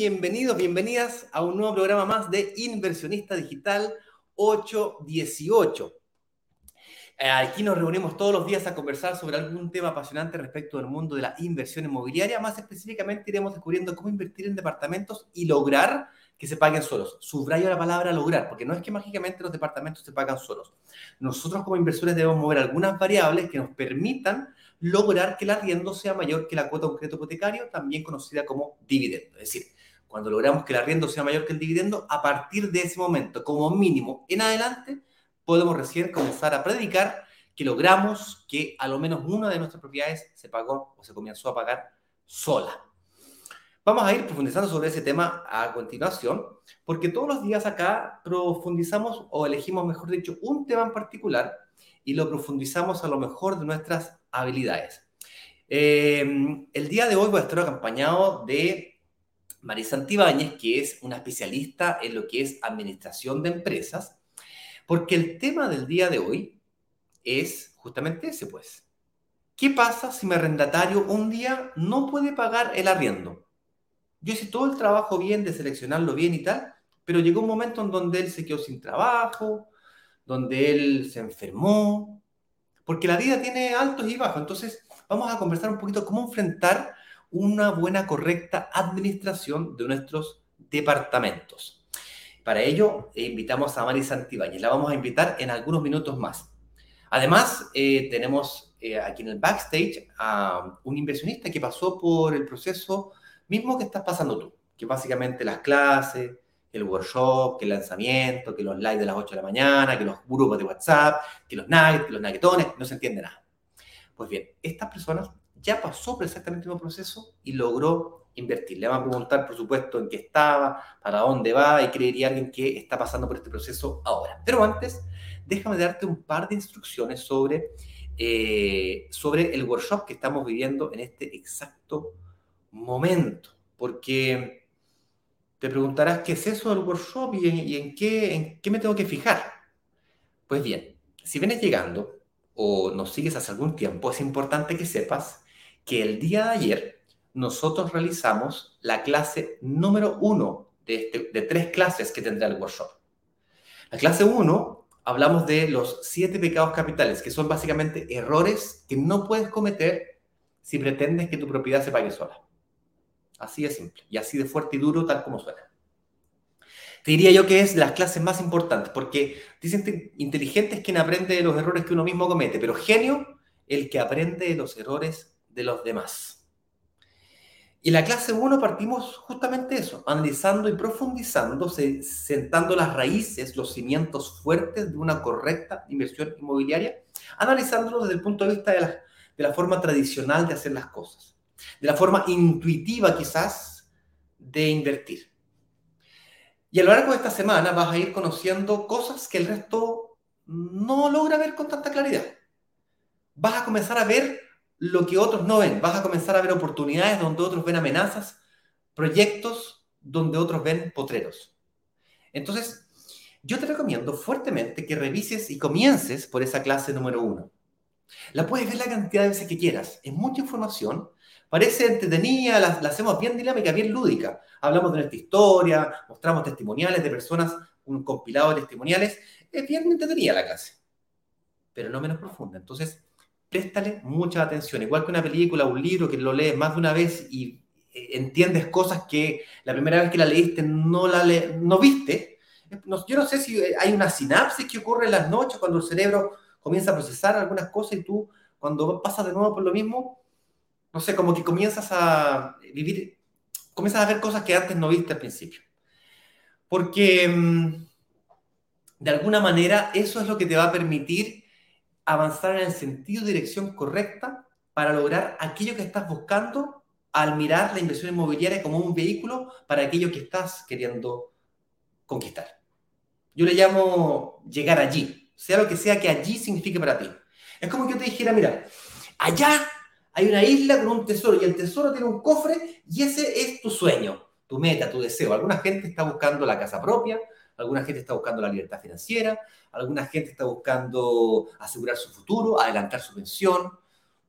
bienvenidos, bienvenidas a un nuevo programa más de Inversionista Digital 818. Eh, aquí nos reunimos todos los días a conversar sobre algún tema apasionante respecto del mundo de la inversión inmobiliaria. Más específicamente iremos descubriendo cómo invertir en departamentos y lograr que se paguen solos. Subrayo la palabra lograr, porque no es que mágicamente los departamentos se pagan solos. Nosotros como inversores debemos mover algunas variables que nos permitan lograr que el arriendo sea mayor que la cuota de un crédito hipotecario, también conocida como dividendo. Es decir, cuando logramos que el arriendo sea mayor que el dividendo, a partir de ese momento, como mínimo en adelante, podemos recién comenzar a predicar que logramos que a lo menos una de nuestras propiedades se pagó o se comenzó a pagar sola. Vamos a ir profundizando sobre ese tema a continuación, porque todos los días acá profundizamos o elegimos, mejor dicho, un tema en particular y lo profundizamos a lo mejor de nuestras habilidades. Eh, el día de hoy voy a estar acompañado de Marisa Antibáñez, que es una especialista en lo que es administración de empresas, porque el tema del día de hoy es justamente ese, pues. ¿Qué pasa si mi arrendatario un día no puede pagar el arriendo? Yo hice todo el trabajo bien de seleccionarlo bien y tal, pero llegó un momento en donde él se quedó sin trabajo, donde él se enfermó, porque la vida tiene altos y bajos. Entonces, vamos a conversar un poquito cómo enfrentar una buena, correcta administración de nuestros departamentos. Para ello, eh, invitamos a Mari Santibáñez. La vamos a invitar en algunos minutos más. Además, eh, tenemos eh, aquí en el backstage a un inversionista que pasó por el proceso mismo que estás pasando tú, que básicamente las clases, el workshop, que el lanzamiento, que los lives de las 8 de la mañana, que los grupos de WhatsApp, que los nuggets, que los nuggetones, no se entiende nada. Pues bien, estas personas ya pasó por exactamente el mismo proceso y logró invertir. Le van a preguntar, por supuesto, en qué estaba, para dónde va y creería alguien que está pasando por este proceso ahora. Pero antes, déjame darte un par de instrucciones sobre, eh, sobre el workshop que estamos viviendo en este exacto momento, porque te preguntarás qué es eso del workshop y en, qué, en qué me tengo que fijar. Pues bien, si vienes llegando o nos sigues hace algún tiempo, es importante que sepas que el día de ayer nosotros realizamos la clase número uno de, este, de tres clases que tendrá el workshop. La clase uno hablamos de los siete pecados capitales, que son básicamente errores que no puedes cometer si pretendes que tu propiedad se pague sola. Así de simple y así de fuerte y duro, tal como suena. Te diría yo que es las clases más importantes, porque dicen inteligente es quien aprende de los errores que uno mismo comete, pero genio el que aprende de los errores de los demás. Y en la clase 1 partimos justamente eso, analizando y profundizando, sentando las raíces, los cimientos fuertes de una correcta inversión inmobiliaria, analizándolo desde el punto de vista de la, de la forma tradicional de hacer las cosas de la forma intuitiva quizás de invertir. Y a lo largo de esta semana vas a ir conociendo cosas que el resto no logra ver con tanta claridad. Vas a comenzar a ver lo que otros no ven. Vas a comenzar a ver oportunidades donde otros ven amenazas, proyectos donde otros ven potreros. Entonces, yo te recomiendo fuertemente que revises y comiences por esa clase número uno. La puedes ver la cantidad de veces que quieras. Es mucha información Parece entretenida, la, hacemos bien dinámica, bien lúdica. Hablamos de nuestra historia, mostramos testimoniales de personas, un compilado de testimoniales. Es bien entretenida la clase, pero no menos profunda. Entonces, préstale mucha atención. Igual que una película, un libro que lo lees más de una vez y eh, entiendes cosas que la primera vez que la leíste no, la no viste. yo no sé si hay una sinapsis que ocurre en las noches cuando el cerebro comienza a procesar algunas cosas y tú, cuando pasas de nuevo por lo mismo, no sé, como que comienzas a vivir, comienzas a ver cosas que antes no viste al principio. Porque mm, de alguna manera eso es lo que te va a permitir avanzar en el sentido de dirección correcta para lograr aquello que estás buscando al mirar la inversión inmobiliaria como un vehículo para aquello que estás queriendo conquistar. Yo le llamo llegar allí, sea lo que sea que allí signifique para ti. Es como que yo te dijera, mira, allá hay una isla con un tesoro y el tesoro tiene un cofre y ese es tu sueño, tu meta, tu deseo. Alguna gente está buscando la casa propia, alguna gente está buscando la libertad financiera, alguna gente está buscando asegurar su futuro, adelantar su pensión,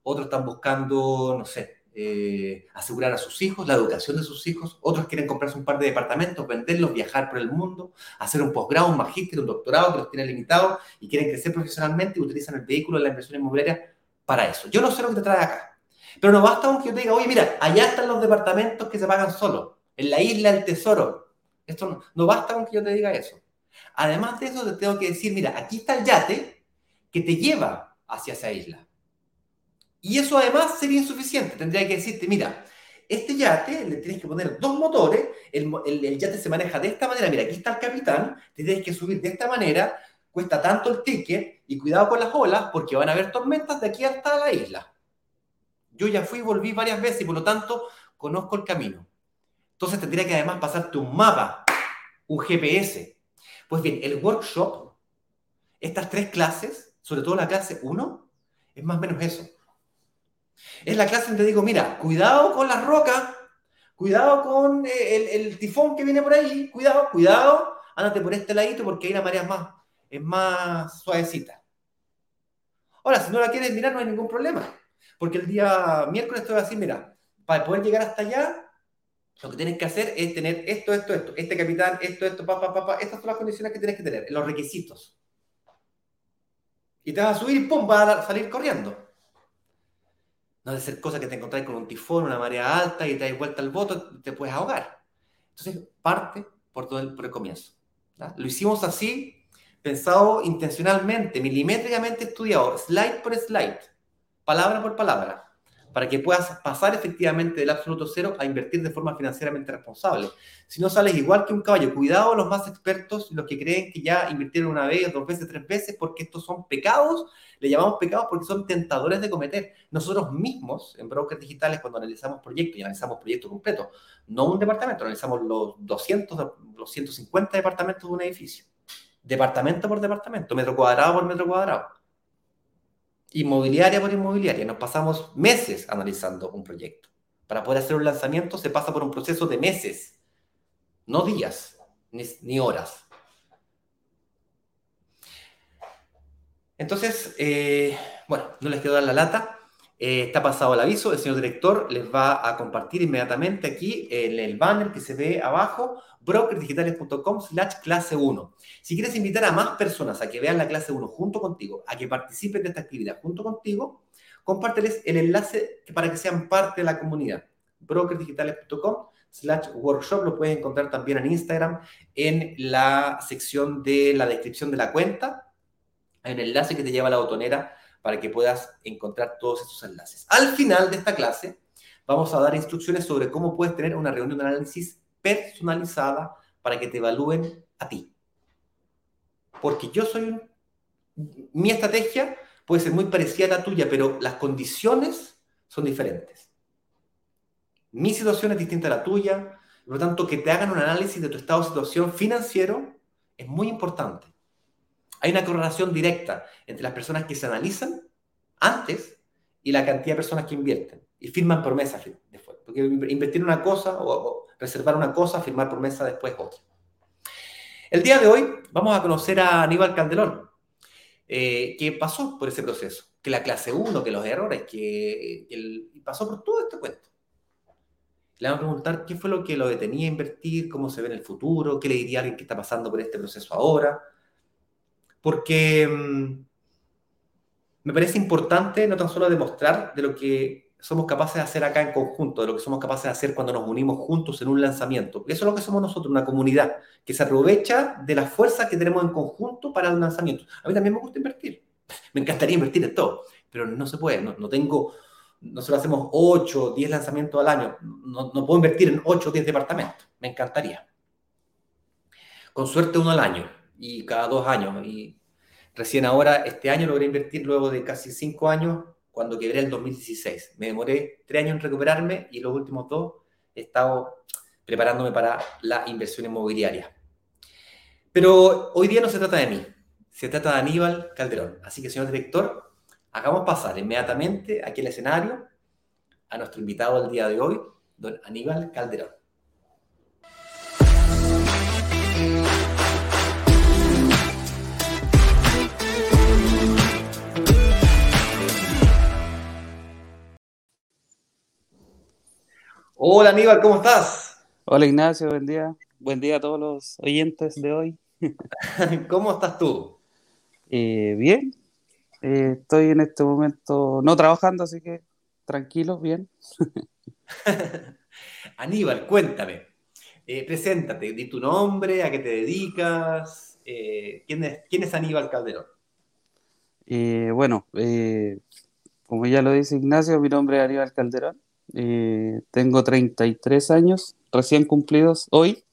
otros están buscando, no sé, eh, asegurar a sus hijos, la educación de sus hijos, otros quieren comprarse un par de departamentos, venderlos, viajar por el mundo, hacer un posgrado, un magíster, un doctorado que los tiene limitados y quieren crecer profesionalmente y utilizan el vehículo de la inversión inmobiliaria para eso. Yo no sé lo que te trae acá, pero no basta con que yo te diga, oye, mira, allá están los departamentos que se pagan solos, en la isla del tesoro. Esto no, basta con que yo te diga eso. Además de eso, te tengo que decir, mira, aquí está el yate que te lleva hacia esa isla. Y eso además sería insuficiente. Tendría que decirte, mira, este yate le tienes que poner dos motores, el, el, yate se maneja de esta manera, mira, aquí está el capitán, te tienes que subir de esta manera, cuesta tanto el ticket y cuidado con las olas porque van a haber tormentas de aquí hasta la isla. Yo ya fui y volví varias veces y por lo tanto conozco el camino. Entonces tendría que además pasarte un mapa, un GPS. Pues bien, el workshop, estas tres clases, sobre todo la clase 1, es más o menos eso es la clase donde digo, mira, cuidado con las rocas, cuidado con eh, el, tifón que viene por ahí, cuidado, cuidado, ándate por este ladito porque ahí la marea es más, es más suavecita. Ahora, si no la quieres mirar, no hay ningún problema. Porque el día miércoles te voy a mira, para poder llegar hasta allá, lo que tienes que hacer es tener esto, esto, esto, este capitán, esto, esto, papá, papá, estas son las condiciones que tienes que tener, los requisitos. Y te vas a subir y pum, vas a salir corriendo. No debe ser cosa que te encontráis con un tifón, una marea alta y te das vuelta al voto, te puedes ahogar. Entonces, parte por todo el, por el comienzo. Lo hicimos así, pensado intencionalmente, milimétricamente estudiado, slide por slide, palabra por palabra para que puedas pasar efectivamente del absoluto cero a invertir de forma financieramente responsable. Si no sales igual que un caballo, cuidado los más expertos, los que creen que ya invirtieron una vez, dos veces, tres veces, porque estos son pecados, le llamamos pecados porque son tentadores de cometer. Nosotros mismos, en brokers digitales, cuando analizamos proyectos y analizamos proyectos completos, no un departamento, analizamos los 200, los 150 departamentos de un edificio, departamento por departamento, metro cuadrado por metro cuadrado inmobiliaria por inmobiliaria. Nos pasamos meses analizando un proyecto. Para poder hacer un lanzamiento se pasa por un proceso de meses, no días ni, horas. Entonces, eh, bueno, no les quiero dar la lata. Eh, está pasado el aviso, el señor director les va a compartir inmediatamente aquí en el banner que se ve abajo, brokerdigitales.com slash clase 1. Si quieres invitar a más personas a que vean la clase 1 junto contigo, a que participen de esta actividad junto contigo, compárteles el enlace para que sean parte de la comunidad. brokerdigitales.com slash workshop, lo puedes encontrar también en Instagram, en la sección de la descripción de la cuenta, hay un enlace que te lleva a la botonera para que puedas encontrar todos estos enlaces. Al final de esta clase vamos a dar instrucciones sobre cómo puedes tener una reunión de análisis personalizada para que te evalúen a ti. Porque yo soy. Mi estrategia puede ser muy parecida a la tuya, pero las condiciones son diferentes. Mi situación es distinta a la tuya, por lo tanto, que te hagan un análisis de tu estado de situación financiero es muy importante. Hay una correlación directa entre las personas que se analizan antes y la cantidad de personas que invierten y firman promesas después. Porque invertir una cosa o, reservar una cosa, firmar promesa después otra. El día de hoy vamos a conocer a Aníbal Calderón, eh, que pasó por ese proceso, que la clase 1, que los errores, que, que pasó por todo este cuento. Le vamos a preguntar qué fue lo que lo detenía a invertir, cómo se ve en el futuro, qué le diría a alguien que está pasando por este proceso ahora porque mm, me parece importante no tan solo demostrar de lo que somos capaces de hacer acá en conjunto, de lo que somos capaces de hacer cuando nos unimos juntos en un lanzamiento. Eso es lo que somos nosotros, una comunidad que se aprovecha de la fuerza que tenemos en conjunto para el lanzamiento. A mí también me gusta invertir. Me encantaría invertir en todo, pero no se puede. No, tengo, nosotros hacemos 8 o 10 lanzamientos al año. No, no puedo invertir en 8 o 10 departamentos. Me encantaría. Con suerte uno al año y cada dos años. Y recién ahora, este año logré invertir luego de casi cinco años cuando quebré el 2016. Me demoré tres años en recuperarme y los últimos dos he estado preparándome para la inversión inmobiliaria. Pero hoy día no se trata de mí, se trata de Aníbal Calderón. Así que, señor director, hagamos pasar inmediatamente aquí el escenario a nuestro invitado del día de hoy, don Aníbal Calderón. Hola Aníbal, ¿cómo estás? Hola Ignacio, buen día. Buen día a todos los oyentes de hoy. ¿Cómo estás tú? Eh, bien, eh, estoy en este momento no trabajando, así que tranquilo, bien. Aníbal, cuéntame. Eh, preséntate, di tu nombre, a qué te dedicas. ¿quién, es, ¿Quién es Aníbal Calderón? bueno, como ya lo dice Ignacio, mi nombre es Aníbal Calderón. Tengo 33 años, recién cumplidos hoy.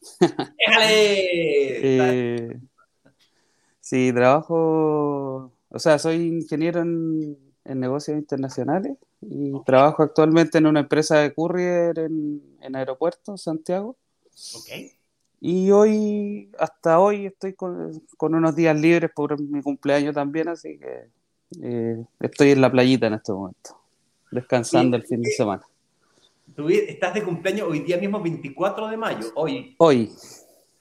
¡Déjale! sí, trabajo o sea, soy ingeniero en, negocios internacionales y trabajo actualmente en una empresa de courier en, en Aeropuerto, Santiago. Ok. Y hoy, hasta hoy, estoy con, unos días libres por mi cumpleaños también, así que eh, estoy en la playita en este momento, descansando el fin de semana. ¿Tú estás de cumpleaños hoy día mismo, 24 de mayo, hoy. Hoy.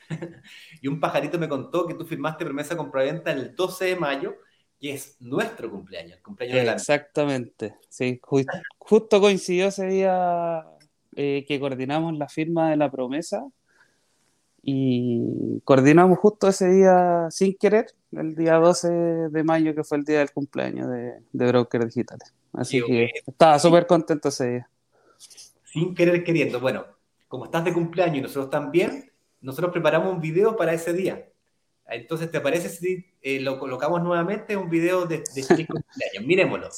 y un pajarito me contó que tú firmaste promesa compraventa el 12 de mayo que es nuestro cumpleaños, el cumpleaños de la... Exactamente, sí, justo coincidió ese día eh, que coordinamos la firma de la promesa y coordinamos justo ese día sin querer, el día 12 de mayo que fue el día del cumpleaños de, de Broker Digitales. Así que estaba súper contento ese día. Sin querer queriendo, bueno, como estás de cumpleaños y nosotros también, nosotros preparamos un video para ese día. Entonces, ¿te parece si eh, lo colocamos nuevamente un video de, de cumpleaños? Miremoslo.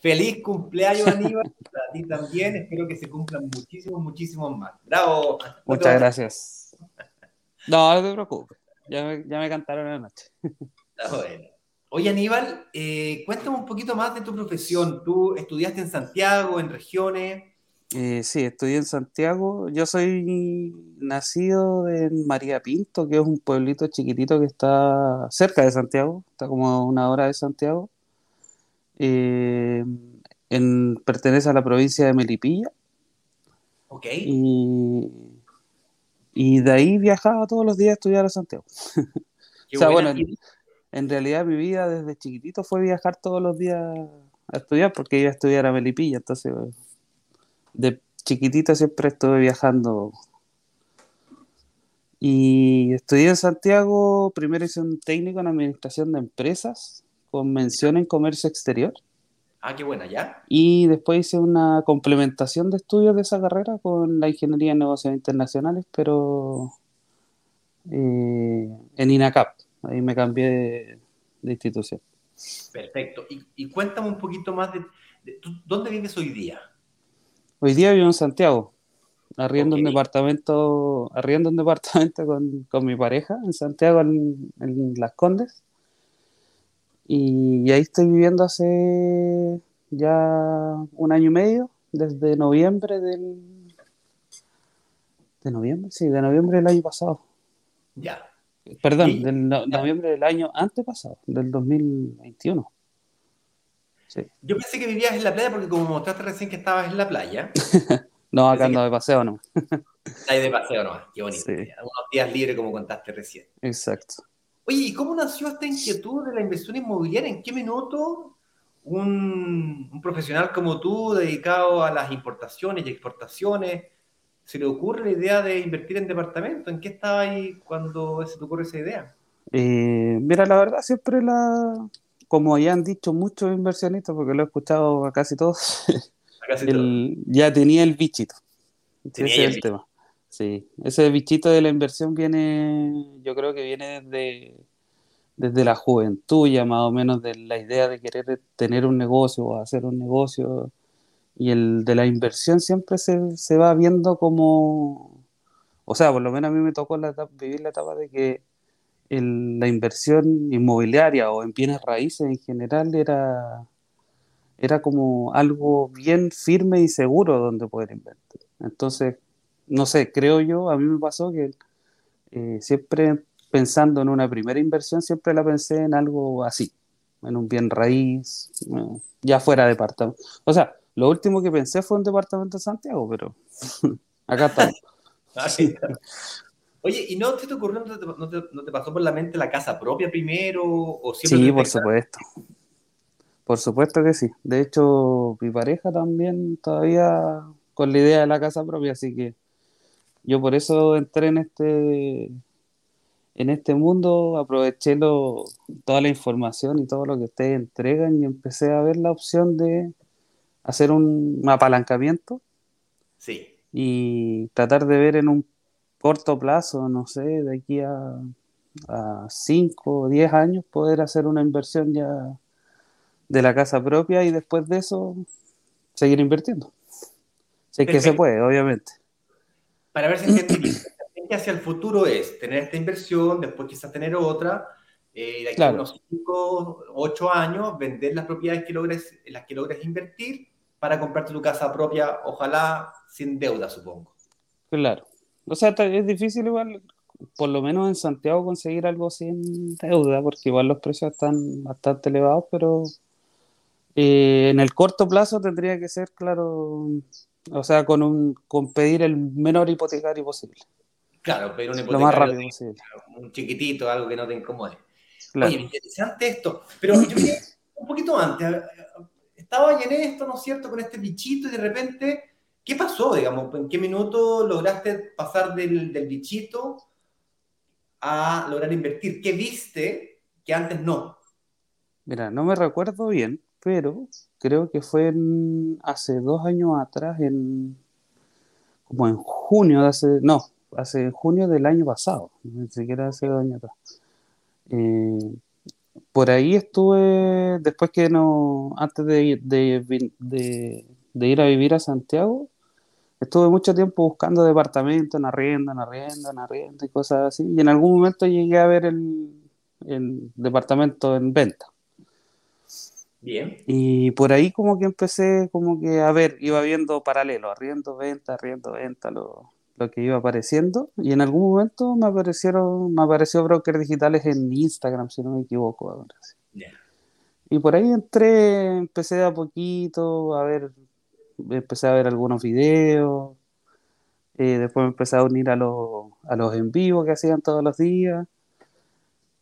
Feliz cumpleaños, Aníbal. Para ti también. Espero que se cumplan muchísimos, muchísimos más. Bravo. Muchas gracias. No, no te preocupes. Ya me, ya me cantaron la noche. Está bueno. Oye, Aníbal, eh, cuéntame un poquito más de tu profesión. ¿Tú estudiaste en Santiago, en regiones? Eh, sí, estudié en Santiago. Yo soy nacido en María Pinto, que es un pueblito chiquitito que está cerca de Santiago, está como una hora de Santiago. Eh, en, pertenece a la provincia de Melipilla. Ok. Y, y de ahí viajaba todos los días a estudiar a Santiago. o sea, bueno, en, realidad mi vida desde chiquitito fue viajar todos los días a estudiar porque iba a estudiar a Melipilla, entonces de chiquitito siempre estuve viajando. Y estudié en Santiago, primero hice un técnico en administración de empresas con mención en comercio exterior. Ah, qué buena, ¿ya? Y después hice una complementación de estudios de esa carrera con la ingeniería en negocios internacionales, pero eh, en INACAP. Ahí me cambié de, institución. Perfecto. Y, cuéntame un poquito más de, ¿dónde vives hoy día? Hoy día vivo en Santiago, arriendo un departamento, arriendo un departamento con, con, mi pareja en Santiago, en, en Las Condes. Y, ahí estoy viviendo hace ya un año y medio, desde noviembre del... ¿De noviembre? Sí, de noviembre del año pasado. Ya. Perdón, del noviembre del año antepasado, del 2021. Sí. Yo pensé que vivías en la playa porque como mostraste recién que estabas en la playa. no, acá ando de paseo no. Ahí de paseo nomás, qué bonito. Sí. Algunos días libres como contaste recién. Exacto. Oye, ¿y cómo nació esta inquietud de la inversión inmobiliaria? ¿En qué minuto un, profesional como tú, dedicado a las importaciones y exportaciones, se le ocurre la idea de invertir en departamento? ¿En qué estaba ahí cuando se te ocurre esa idea? Eh, mira, la verdad, siempre la, como ya han dicho muchos inversionistas, porque lo he escuchado a casi todos, ya tenía el bichito. Tenía ese es el tema. Sí, ese bichito de la inversión viene, yo creo que viene desde, desde la juventud, ya más o menos de la idea de querer tener un negocio o hacer un negocio. Y el de la inversión siempre se, se va viendo como, o sea, por lo menos a mí me tocó la vivir la etapa de que la inversión inmobiliaria o en bienes raíces en general era, era como algo bien firme y seguro donde poder invertir. Entonces, no sé, creo yo, a mí me pasó que eh, siempre pensando en una primera inversión, siempre la pensé en algo así, en un bien raíz, eh, ya fuera departamento. O sea, lo último que pensé fue un departamento de Santiago, pero acá estamos. Ah, Oye, ¿y no te ocurrió, no te, pasó por la mente la casa propia primero? O sí, por supuesto. Por supuesto que sí. De hecho, mi pareja también todavía con la idea de la casa propia, así que yo por eso entré en este en este mundo, aproveché lo, toda la información y todo lo que ustedes entregan y empecé a ver la opción de hacer un apalancamiento. Sí. Y tratar de ver en un corto plazo, no sé, de aquí a, 5 o 10 años, poder hacer una inversión ya de la casa propia y después de eso seguir invirtiendo. Sé que se puede, obviamente. Para ver si hacia el futuro es tener esta inversión, después quizás tener otra, eh, de aquí a unos 5, 8 años, vender las propiedades que logres, en las que logres invertir para comprarte tu casa propia, ojalá sin deuda, supongo. Claro. O sea, es difícil igual, por lo menos en Santiago, conseguir algo sin deuda, porque igual los precios están bastante elevados, pero eh, en el corto plazo tendría que ser, claro, o sea, con, un, con pedir el menor hipotecario posible. Claro, pedir un hipotecario. Lo más rápido posible. Un chiquitito, algo que no te incomode. Oye, interesante esto. Pero yo un poquito antes, estaba en esto, ¿no es cierto?, con este bichito y de repente, ¿qué pasó, digamos? ¿En qué minuto lograste pasar del, del bichito a lograr invertir? ¿Qué viste que antes no? Mira, no me recuerdo bien, pero creo que fue hace dos años atrás, en como en junio de hace, no, hace junio del año pasado, ni siquiera hace dos años atrás. Eh, por ahí estuve, después que no, antes de, de, ir a vivir a Santiago, estuve mucho tiempo buscando departamentos en arriendo, en arriendo, en arriendo y cosas así. Y en algún momento llegué a ver el, el departamento en venta. Bien. Y por ahí como que empecé como que a ver, iba viendo paralelo, arriendo, venta, arriendo, venta, lo, lo que iba apareciendo. Y en algún momento me aparecieron me apareció brokers digitales en Instagram si no me equivoco ahora y por ahí entré empecé de a poquito a ver empecé a ver algunos videos. Eh, después me empecé a unir a los a los en vivo que hacían todos los días.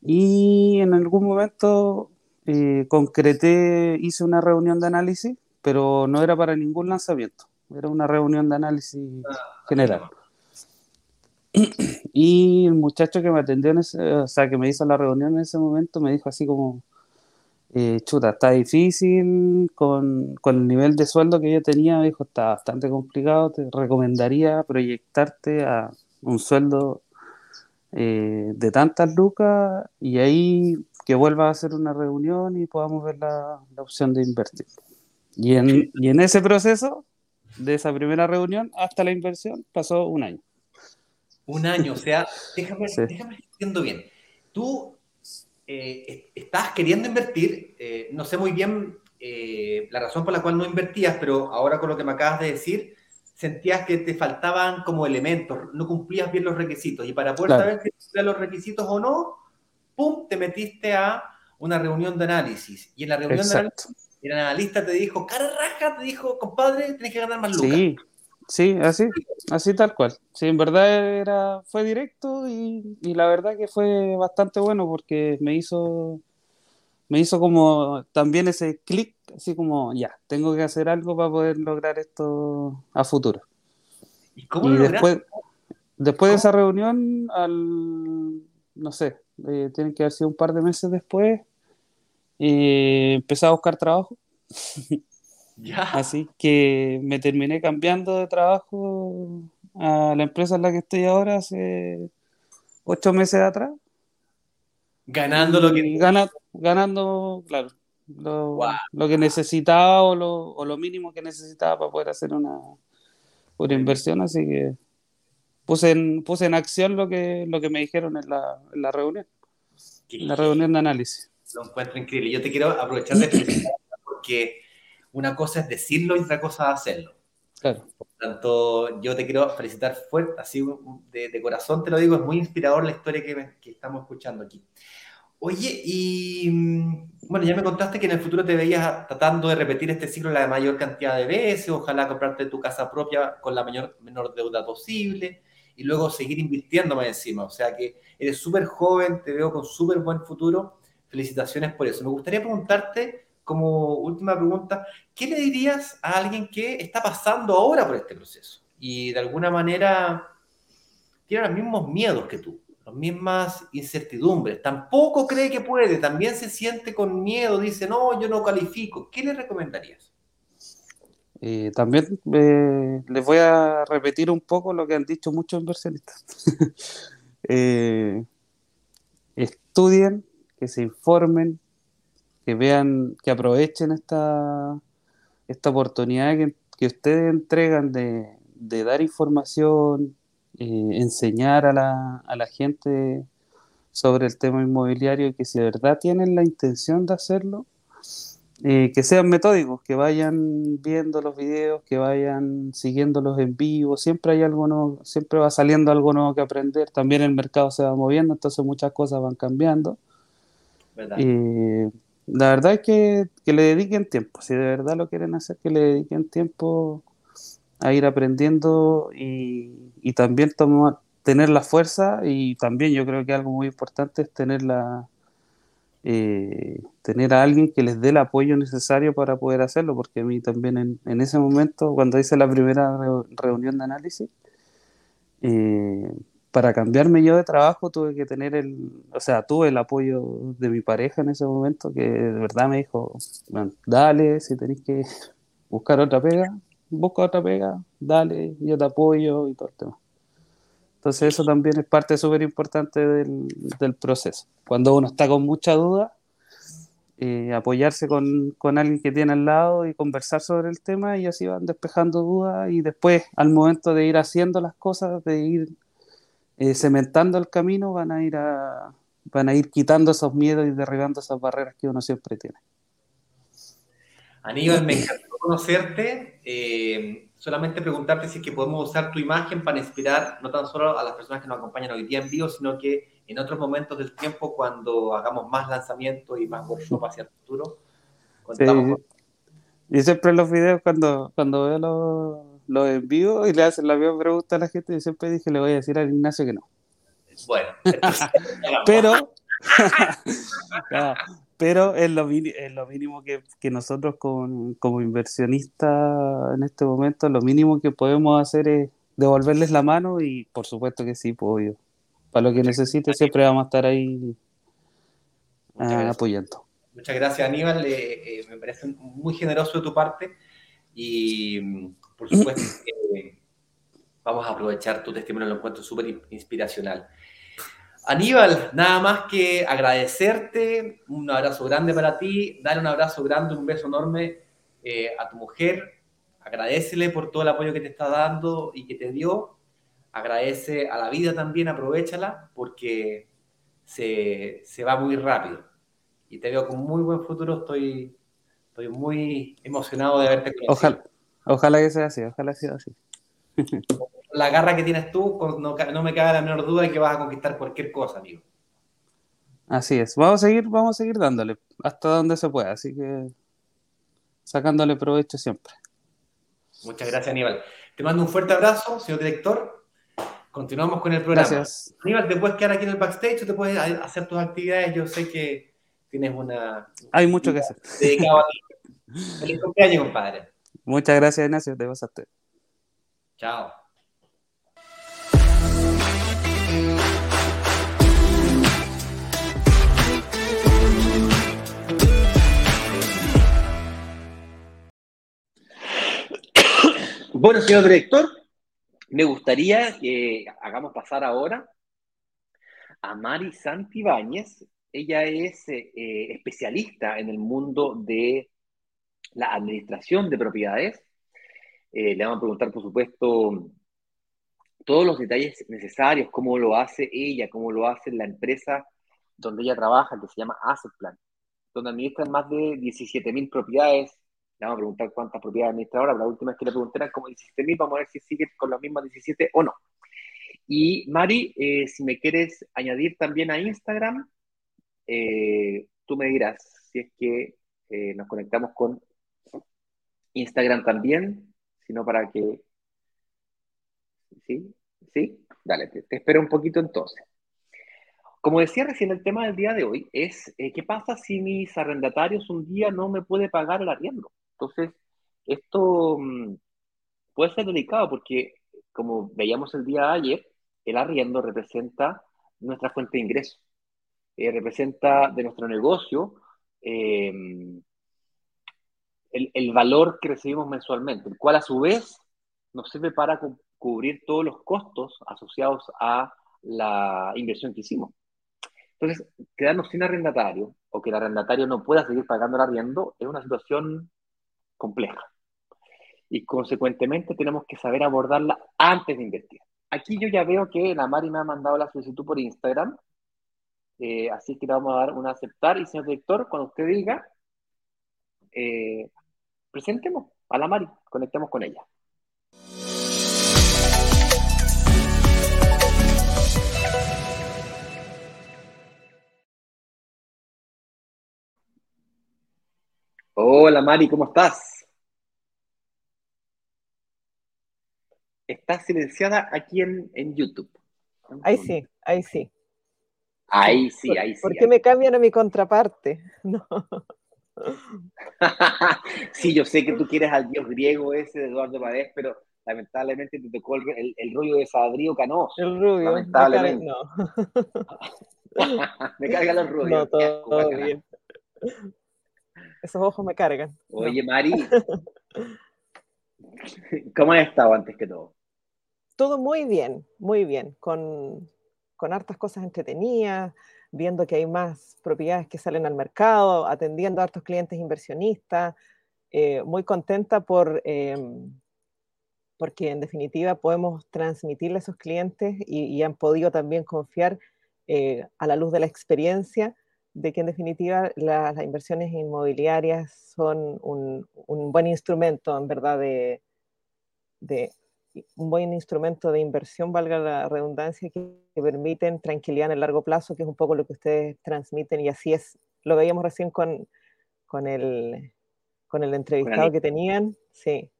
Y en algún momento eh, concreté hice una reunión de análisis pero no era para ningún lanzamiento era una reunión de análisis general. Y el muchacho que me atendió, en ese, o sea, que me hizo la reunión en ese momento, me dijo así como, eh, chuta, está difícil con, con, el nivel de sueldo que yo tenía, me dijo, está bastante complicado, te recomendaría proyectarte a un sueldo eh, de tantas lucas y ahí que vuelva a hacer una reunión y podamos ver la, la opción de invertir. Y en, y en ese proceso, de esa primera reunión hasta la inversión, pasó un año. Un año, o sea, déjame, déjame entiendo bien. Tú eh, estás queriendo invertir, eh, no sé muy bien eh, la razón por la cual no invertías, pero ahora con lo que me acabas de decir, sentías que te faltaban como elementos, no cumplías bien los requisitos. Y para poder saber si cumplías los requisitos o no, ¡pum!, te metiste a una reunión de análisis. Y en la reunión de análisis, el analista te dijo, cara raja, te dijo, compadre, tienes que ganar más lucas. Sí, Sí, así, así tal cual. Sí, en verdad era, fue directo y, la verdad que fue bastante bueno porque me hizo, me hizo como también ese clic, así como, ya, tengo que hacer algo para poder lograr esto a futuro. Y, cómo después, después de esa reunión, al, no sé, eh, tienen que haber sido un par de meses después, eh, empecé a buscar trabajo. Así que me terminé cambiando de trabajo a la empresa en la que estoy ahora hace ocho meses atrás. Ganando lo que... ganando, claro, lo, que necesitaba o lo, o lo, mínimo que necesitaba para poder hacer una, una inversión. Así que puse en, puse en acción lo que, lo que me dijeron en la, en la reunión. la reunión de análisis. Lo encuentro increíble. Yo te quiero aprovechar de felicitar porque una cosa es decirlo y otra cosa es hacerlo. Claro. Por tanto, yo te quiero felicitar fuerte, así de, corazón te lo digo, es muy inspirador la historia que, que estamos escuchando aquí. Oye, y mm, bueno, ya me contaste que en el futuro te veías tratando de repetir este ciclo la mayor cantidad de veces, ojalá comprarte tu casa propia con la mayor, menor deuda posible y luego seguir invirtiendo más encima. O sea que eres súper joven, te veo con súper buen futuro. Felicitaciones por eso. Me gustaría preguntarte, como última pregunta, ¿qué le dirías a alguien que está pasando ahora por este proceso y de alguna manera tiene los mismos miedos que tú? las mismas incertidumbres, tampoco cree que puede, también se siente con miedo, dice, no, yo no califico. ¿Qué le recomendarías? Eh, también eh, les voy a repetir un poco lo que han dicho muchos inversionistas. Eh, estudien, que se informen, que vean, que aprovechen esta, esta oportunidad que, que ustedes entregan de, de dar información, eh, enseñar a la, a la gente sobre el tema inmobiliario y que si de verdad tienen la intención de hacerlo, eh, que sean metódicos, que vayan viendo los videos, que vayan siguiéndolos en vivo, siempre hay algo nuevo, siempre va saliendo algo nuevo que aprender, también el mercado se va moviendo, entonces muchas cosas van cambiando. Eh, la verdad es que, que, le dediquen tiempo, si de verdad lo quieren hacer, que le dediquen tiempo a ir aprendiendo y, y también tomar, tener la fuerza. Y también yo creo que algo muy importante es tener la eh, tener a alguien que les dé el apoyo necesario para poder hacerlo, porque a mí también en, en ese momento, cuando hice la primera reunión de análisis, eh, para cambiarme yo de trabajo tuve que tener el, o sea, tuve el apoyo de mi pareja en ese momento, que de verdad me dijo, dale, si tenéis que buscar otra pega, busca otra pega, dale, yo te apoyo y todo el tema. Entonces eso también es parte súper importante del, del, proceso. Cuando uno está con mucha duda, eh, apoyarse con, con, alguien que tiene al lado y conversar sobre el tema y así van despejando dudas y después al momento de ir haciendo las cosas, de ir eh, cementando el camino, van a ir a, van a ir quitando esos miedos y derribando esas barreras que uno siempre tiene. Aníbal, me encantó conocerte. Eh, solamente preguntarte si es que podemos usar tu imagen para inspirar no tan solo a las personas que nos acompañan hoy día en vivo, sino que en otros momentos del tiempo, cuando hagamos más lanzamientos y más workshop hacia el futuro. Sí. Y siempre en los videos, cuando, cuando veo los, los en vivo y le hacen la misma pregunta a la gente, yo siempre dije, le voy a decir al Ignacio que no. Bueno, pero, pero es lo, es lo mínimo que, que nosotros como, como inversionistas en este momento, lo mínimo que podemos hacer es devolverles la mano y por supuesto que sí, pues, Para lo que necesite siempre vamos a estar ahí uh, apoyando. Muchas gracias Aníbal, eh, eh, me parece muy generoso de tu parte y por supuesto que vamos a aprovechar tu testimonio, lo encuentro súper inspiracional. Aníbal, nada más que agradecerte, un abrazo grande para ti, darle un abrazo grande, un beso enorme eh, a tu mujer, agradecele por todo el apoyo que te está dando y que te dio, agradece a la vida también, aprovechala, porque se, se va muy rápido. Y te veo con muy buen futuro, estoy, estoy muy emocionado de verte conocido. Ojalá, ojalá que sea así, ojalá sea así. la garra que tienes tú, no, no, me cabe la menor duda de que vas a conquistar cualquier cosa, amigo. Así es, vamos a seguir, vamos a seguir dándole hasta donde se pueda, así que sacándole provecho siempre. Muchas gracias, Aníbal. Te mando un fuerte abrazo, señor director. Continuamos con el programa. Gracias. Aníbal, te puedes quedar aquí en el backstage o te puedes hacer tus actividades. Yo sé que tienes una. Hay mucho que hacer. Dedicado a ti. Feliz cumpleaños, compadre. Muchas gracias, Ignacio. Te vas a usted. Chao. Bueno, señor director, me gustaría que hagamos pasar ahora a Mari Santibáñez. Ella es eh, especialista en el mundo de la administración de propiedades. Eh, le vamos a preguntar, por supuesto, todos los detalles necesarios, cómo lo hace ella, cómo lo hace la empresa donde ella trabaja, que se llama Asset Plan, donde administran más de 17.000 propiedades. Vamos a preguntar cuántas propiedades administra ahora, la última vez que le pregunté eran como 17.000, vamos a ver si sigue con las mismas 17 o no. Y Mari, eh, si me quieres añadir también a Instagram, eh, tú me dirás si es que eh, nos conectamos con Instagram también, sino para que... ¿Sí? ¿Sí? Dale, te, espero un poquito entonces. Como decía recién, el tema del día de hoy es qué pasa si mis arrendatarios un día no me puede pagar el arriendo. Entonces, esto mm, puede ser delicado porque, como veíamos el día de ayer, el arriendo representa nuestra fuente de ingreso, eh, representa de nuestro negocio eh, el, el, valor que recibimos mensualmente, el cual a su vez nos sirve para cubrir todos los costos asociados a la inversión que hicimos. Entonces, quedarnos sin arrendatario o que el arrendatario no pueda seguir pagando el arriendo es una situación compleja. Y consecuentemente tenemos que saber abordarla antes de invertir. Aquí yo ya veo que la Mari me ha mandado la solicitud por Instagram, eh, así que le vamos a dar un aceptar. Y señor director, cuando usted diga, eh, presentemos a la Mari, conectemos con ella. Hola Mari, ¿cómo estás? Estás silenciada aquí en, YouTube. Ahí sí, ahí sí. Ahí sí, ahí sí. ¿Por qué me cambian a mi contraparte? No. sí, yo sé que tú quieres al dios griego ese de Eduardo Paredes, pero lamentablemente te tocó el, el, rubio de Sadrío Canoso. El rubio. Lamentablemente. No. me cargan los rubios. No, todo bien. Esos ojos me cargan. Oye, Mari, ¿cómo has estado antes que todo? Todo muy bien, muy bien, con, con hartas cosas entretenidas, viendo que hay más propiedades que salen al mercado, atendiendo a hartos clientes inversionistas, eh, muy contenta por, em, porque en definitiva podemos transmitirle a esos clientes y, han podido también confiar eh, a la luz de la experiencia de que en definitiva las inversiones inmobiliarias son un, buen instrumento, en verdad, de, un buen instrumento de inversión, valga la redundancia, que, permiten tranquilidad en el largo plazo, que es un poco lo que ustedes transmiten, y así es, lo veíamos recién con, con, el, con el entrevistado que tenían, sí.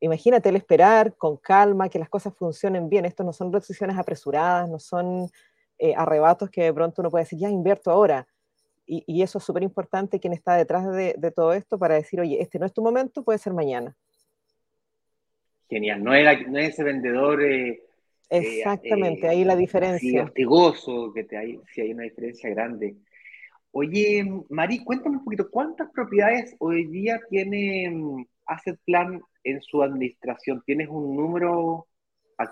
Imagínate el esperar con calma, que las cosas funcionen bien. Esto no son decisiones apresuradas, no son eh, arrebatos que de pronto uno puede decir, ya invierto ahora. Y, eso es súper importante, quien está detrás de, todo esto para decir, oye, este no es tu momento, puede ser mañana. Genial, no es, no ese vendedor... Eh, eh, Exactamente, ahí la diferencia. hostigoso, que te hay, si hay una diferencia grande. Oye, Mari, cuéntame un poquito, ¿cuántas propiedades hoy día tiene mm, Asset Plan en su administración? ¿Tienes un número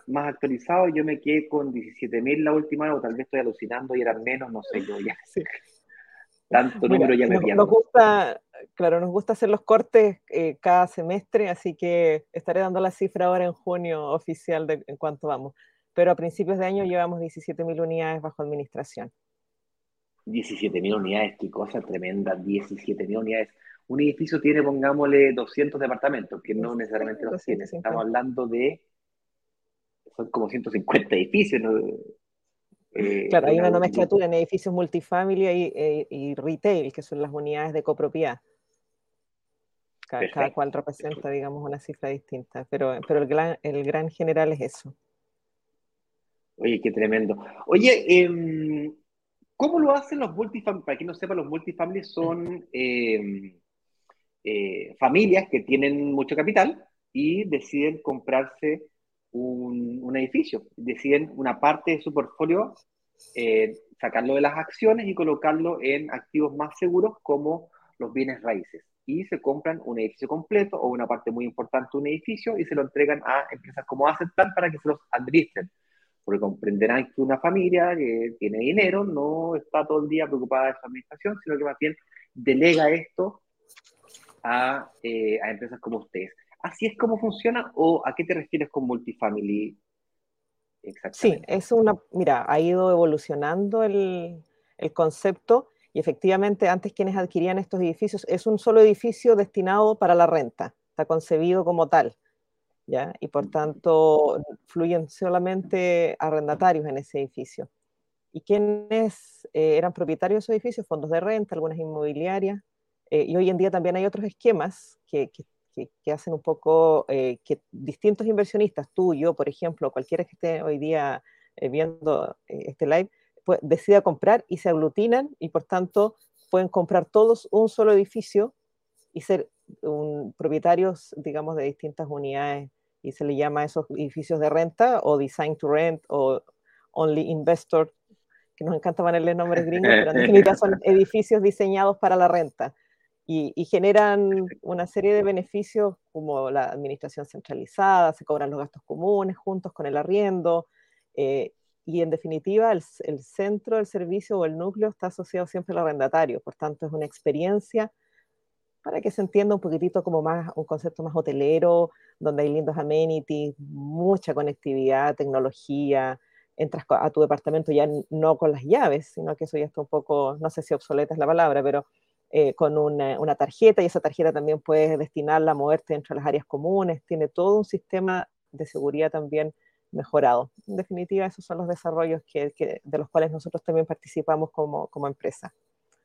más actualizado, yo me quedé con 17.000 la última o tal vez estoy alucinando y eran menos, no sé, yo ya. Tanto número ya me nos, gusta, claro, nos gusta hacer los cortes eh, cada semestre, así que estaré dando la cifra ahora en junio oficial de en cuánto vamos. Pero a principios de año llevamos 17.000 unidades bajo administración. 17.000 unidades, qué cosa tremenda, 17.000 unidades. Un edificio tiene, pongámosle, 200 departamentos, que no necesariamente los tiene. Estamos hablando de son como 150 edificios. Eh, claro, hay una nomenclatura en edificios multifamily y, y, retail, que son las unidades de copropiedad. Cada, cual representa, digamos, una cifra distinta, pero, pero el, gran, el gran general es eso. Oye, qué tremendo. Oye, em, ¿cómo lo hacen los multifamily? Para quien no sepa, los multifamily son em, eh, familias que tienen mucho capital y deciden comprarse un, edificio. Deciden una parte de su portfolio eh, sacarlo de las acciones y colocarlo en activos más seguros como los bienes raíces. Y se compran un edificio completo o una parte muy importante de un edificio y se lo entregan a empresas como Asset para que se los administren. Porque comprenderán que una familia que tiene dinero no está todo el día preocupada de su administración, sino que más bien delega esto a, eh, a empresas como ustedes. ¿Así es como funciona o a qué te refieres con multifamily? Exactamente. Sí, es una, mira, ha ido evolucionando el, el concepto y efectivamente antes quienes adquirían estos edificios es un solo edificio destinado para la renta, está concebido como tal, ¿ya? Y por tanto fluyen solamente arrendatarios en ese edificio. ¿Y quiénes eh, eran propietarios de esos edificios? Fondos de renta, algunas inmobiliarias. Eh, y hoy en día también hay otros esquemas que, que, que, hacen un poco eh, que distintos inversionistas, tú, yo, por ejemplo, cualquiera que esté hoy día viendo este live, pues, decida comprar y se aglutinan y por tanto pueden comprar todos un solo edificio y ser un, propietarios, digamos, de distintas unidades. Y se le llama a esos edificios de renta o design to rent o only investor que nos encanta ponerle nombres gringos, pero en definitiva son edificios diseñados para la renta. Y, generan una serie de beneficios como la administración centralizada, se cobran los gastos comunes juntos con el arriendo, eh, y en definitiva el, el, centro del servicio o el núcleo está asociado siempre al arrendatario, por tanto es una experiencia para que se entienda un poquitito como más un concepto más hotelero, donde hay lindos amenities, mucha conectividad, tecnología, entras a tu departamento ya no con las llaves, sino que eso ya está un poco, no sé si obsoleta es la palabra, pero eh, con una, una, tarjeta y esa tarjeta también puedes destinarla a moverte entre las áreas comunes, tiene todo un sistema de seguridad también mejorado. En definitiva, esos son los desarrollos que, que, de los cuales nosotros también participamos como, como empresa.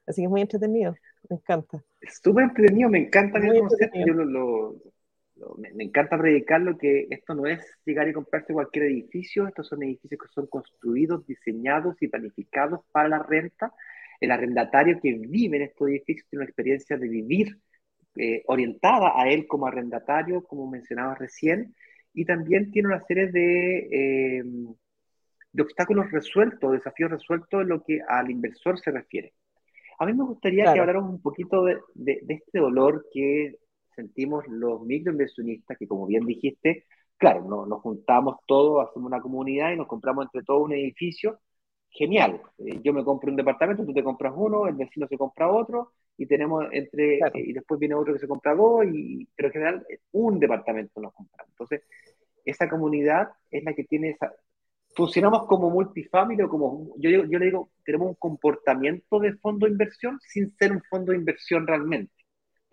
Así que es muy entretenido, me encanta. Es súper entretenido, me encanta el concepto, yo lo, me, encanta predicarlo que esto no es llegar y comprarse cualquier edificio, estos son edificios que son construidos, diseñados y planificados para la renta. El arrendatario que vive en estos edificios tiene una experiencia de vivir eh, orientada a él como arrendatario, como mencionaba recién, y también tiene una serie de, eh, de obstáculos resueltos, desafíos resueltos en lo que al inversor se refiere. A mí me gustaría que habláramos un poquito de, de, de, este dolor que sentimos los microinversionistas que, como bien dijiste, claro, no, nos juntamos todos, hacemos una comunidad y nos compramos entre todos un edificio. Genial. Eh, yo me compro un departamento, tú te compras uno, el vecino se compra otro y tenemos entre eh, y después viene otro que se compra dos y pero en general un departamento nos compramos. Entonces, esa comunidad es la que tiene esa funcionamos como multifamily o como yo, yo le digo, tenemos un comportamiento de fondo de inversión sin ser un fondo de inversión realmente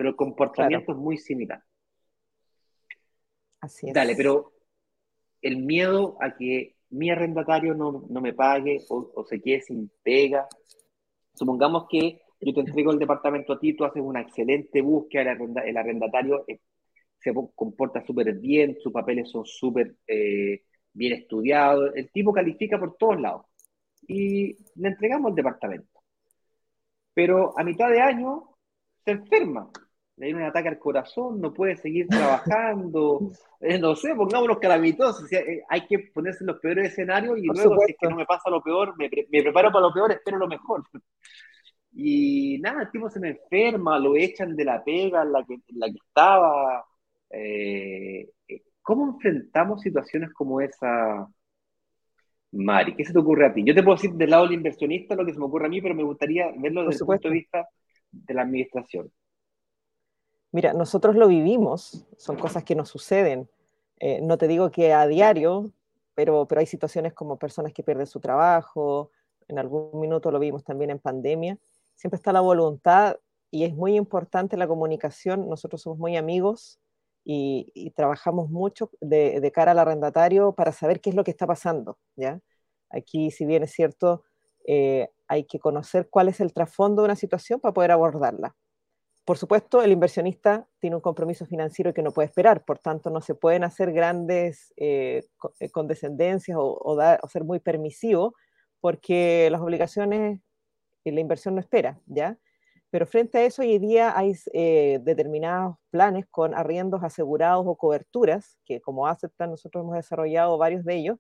pero el comportamiento es muy similar. Así es. Dale, pero el miedo a que mi arrendatario no, no me pague o, se quede sin pega. Supongamos que yo te entrego el departamento a ti, tú haces una excelente búsqueda, el, arrendatario eh, se comporta súper bien, sus papeles son súper eh, bien estudiados, el tipo califica por todos lados y le entregamos el departamento. Pero a mitad de año se enferma le viene un ataque al corazón, no puede seguir trabajando, eh, no sé, pongámonos calamitosos, eh, hay que ponerse en los peores escenarios y luego si es que no me pasa lo peor, me, preparo para lo peor, espero lo mejor. Y nada, el tipo se me enferma, lo echan de la pega en la que, la que estaba. Eh, ¿Cómo enfrentamos situaciones como esa, Mari? ¿Qué se te ocurre a ti? Yo te puedo decir del lado del inversionista lo que se me ocurre a mí, pero me gustaría verlo desde el punto de vista de la administración. Mira, nosotros lo vivimos, son cosas que nos suceden. Eh, no te digo que a diario, pero, pero hay situaciones como personas que pierden su trabajo, en algún minuto lo vimos también en pandemia. Siempre está la voluntad y es muy importante la comunicación. Nosotros somos muy amigos y, trabajamos mucho de, cara al arrendatario para saber qué es lo que está pasando. ¿ya? Aquí, si bien es cierto, eh, hay que conocer cuál es el trasfondo de una situación para poder abordarla. Por supuesto, el inversionista tiene un compromiso financiero que no puede esperar, por tanto, no se pueden hacer grandes eh, eh, condescendencias o, ser muy permisivo, porque las obligaciones la inversión no espera, ¿ya? Pero frente a eso, hoy día hay eh, determinados planes con arriendos asegurados o coberturas, que como aceptan, nosotros hemos desarrollado varios de ellos,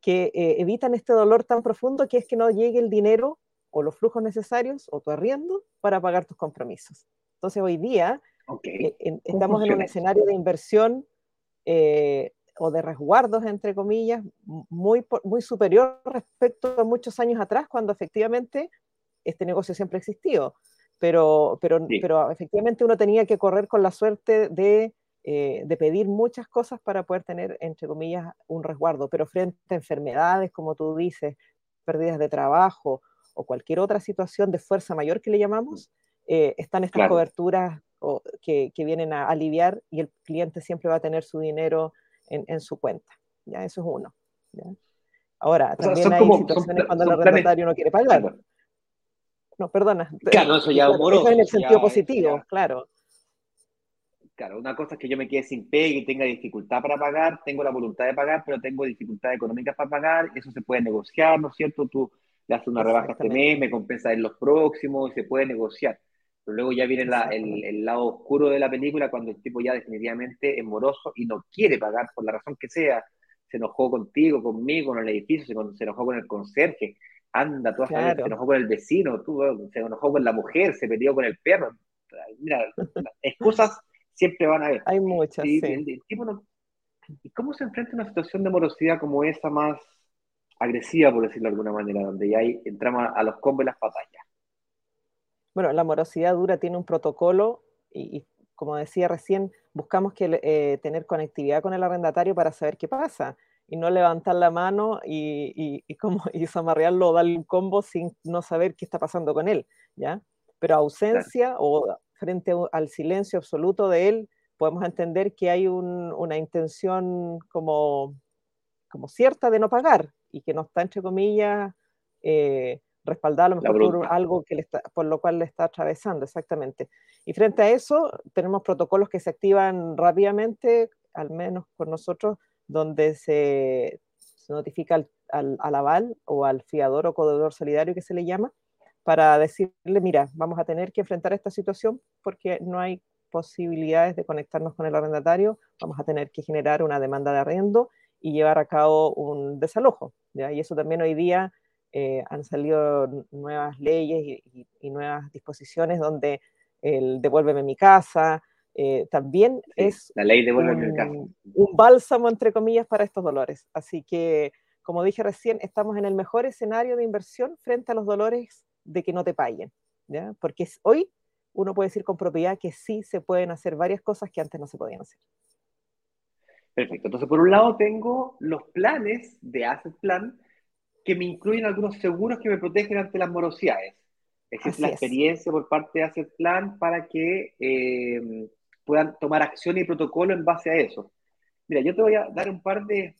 que evitan este dolor tan profundo que es que no llegue el dinero o los flujos necesarios o tu arriendo para pagar tus compromisos. Entonces hoy día eh, estamos en un escenario de inversión eh, o de resguardos, entre comillas, muy, muy superior respecto a muchos años atrás, cuando efectivamente este negocio siempre existió. Pero, pero, pero efectivamente uno tenía que correr con la suerte de, eh, de, pedir muchas cosas para poder tener, entre comillas, un resguardo. Pero frente a enfermedades, como tú dices, pérdidas de trabajo o cualquier otra situación de fuerza mayor que le llamamos, eh, están estas coberturas que, vienen a aliviar y el cliente siempre va a tener su dinero en, su cuenta. ¿ya? Eso es uno. Ahora, también hay situaciones cuando el arrendatario no quiere pagar. No, perdona. Claro, eso ya es en el sentido positivo, claro. Claro, una cosa es que yo me quede sin pega y tenga dificultad para pagar, tengo la voluntad de pagar, pero tengo dificultades económicas para pagar, eso se puede negociar, ¿no es cierto? Tú le haces una rebaja este mes, me compensa en los próximos y se puede negociar. Pero luego ya viene el, el, lado oscuro de la película cuando el tipo ya definitivamente es moroso y no quiere pagar por la razón que sea. Se enojó contigo, conmigo, con el edificio, se, enojó con el conserje. Anda, tú se enojó con el vecino, tú, se enojó con la mujer, se peleó con el perro. Mira, excusas siempre van a haber. Hay muchas. Sí, ¿Y cómo se enfrenta una situación de morosidad como esa más agresiva, por decirlo de alguna manera, donde ya hay, entramos a los combos y las batallas? Bueno, la morosidad dura tiene un protocolo y, como decía recién, buscamos que, eh, tener conectividad con el arrendatario para saber qué pasa y no levantar la mano y, y, y como, y o darle un combo sin no saber qué está pasando con él, ¿ya? Pero ausencia o frente al silencio absoluto de él, podemos entender que hay una intención como, como cierta de no pagar y que no está, entre comillas, eh, respaldada a lo mejor por algo que le está, por lo cual le está atravesando, exactamente. Y frente a eso, tenemos protocolos que se activan rápidamente, al menos por nosotros, donde se, notifica al, al, al, aval o al fiador o codedor solidario que se le llama, para decirle, mira, vamos a tener que enfrentar esta situación porque no hay posibilidades de conectarnos con el arrendatario, vamos a tener que generar una demanda de arriendo y llevar a cabo un desalojo. ¿ya? Y eso también hoy día eh, han salido nuevas leyes y, nuevas disposiciones donde el devuélveme mi casa eh, también es la ley mi casa. un bálsamo, entre comillas, para estos dolores. Así que, como dije recién, estamos en el mejor escenario de inversión frente a los dolores de que no te paguen, ¿ya? Porque hoy uno puede decir con propiedad que sí se pueden hacer varias cosas que antes no se podían hacer. Perfecto. Entonces, por un lado tengo los planes de Asset Plan que me incluyen algunos seguros que me protegen ante las morosidades. es la experiencia por parte de Asset Plan para que eh, puedan tomar acción y protocolo en base a eso. Mira, yo te voy a dar un par de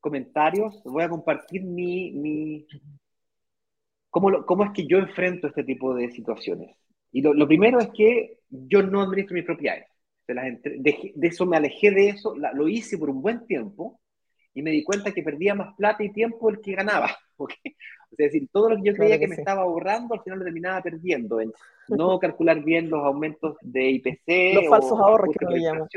comentarios, voy a compartir mi, mi, ¿Cómo, es que yo enfrento este tipo de situaciones? Y lo, primero es que yo no administro mis propiedades. De, eso me alejé de eso, lo hice por un buen tiempo y me di cuenta que perdía más plata y tiempo el que ganaba. es decir, todo lo que yo creía que, me estaba ahorrando, al final lo terminaba perdiendo en no calcular bien los aumentos de IPC. Los falsos ahorros que lo llaman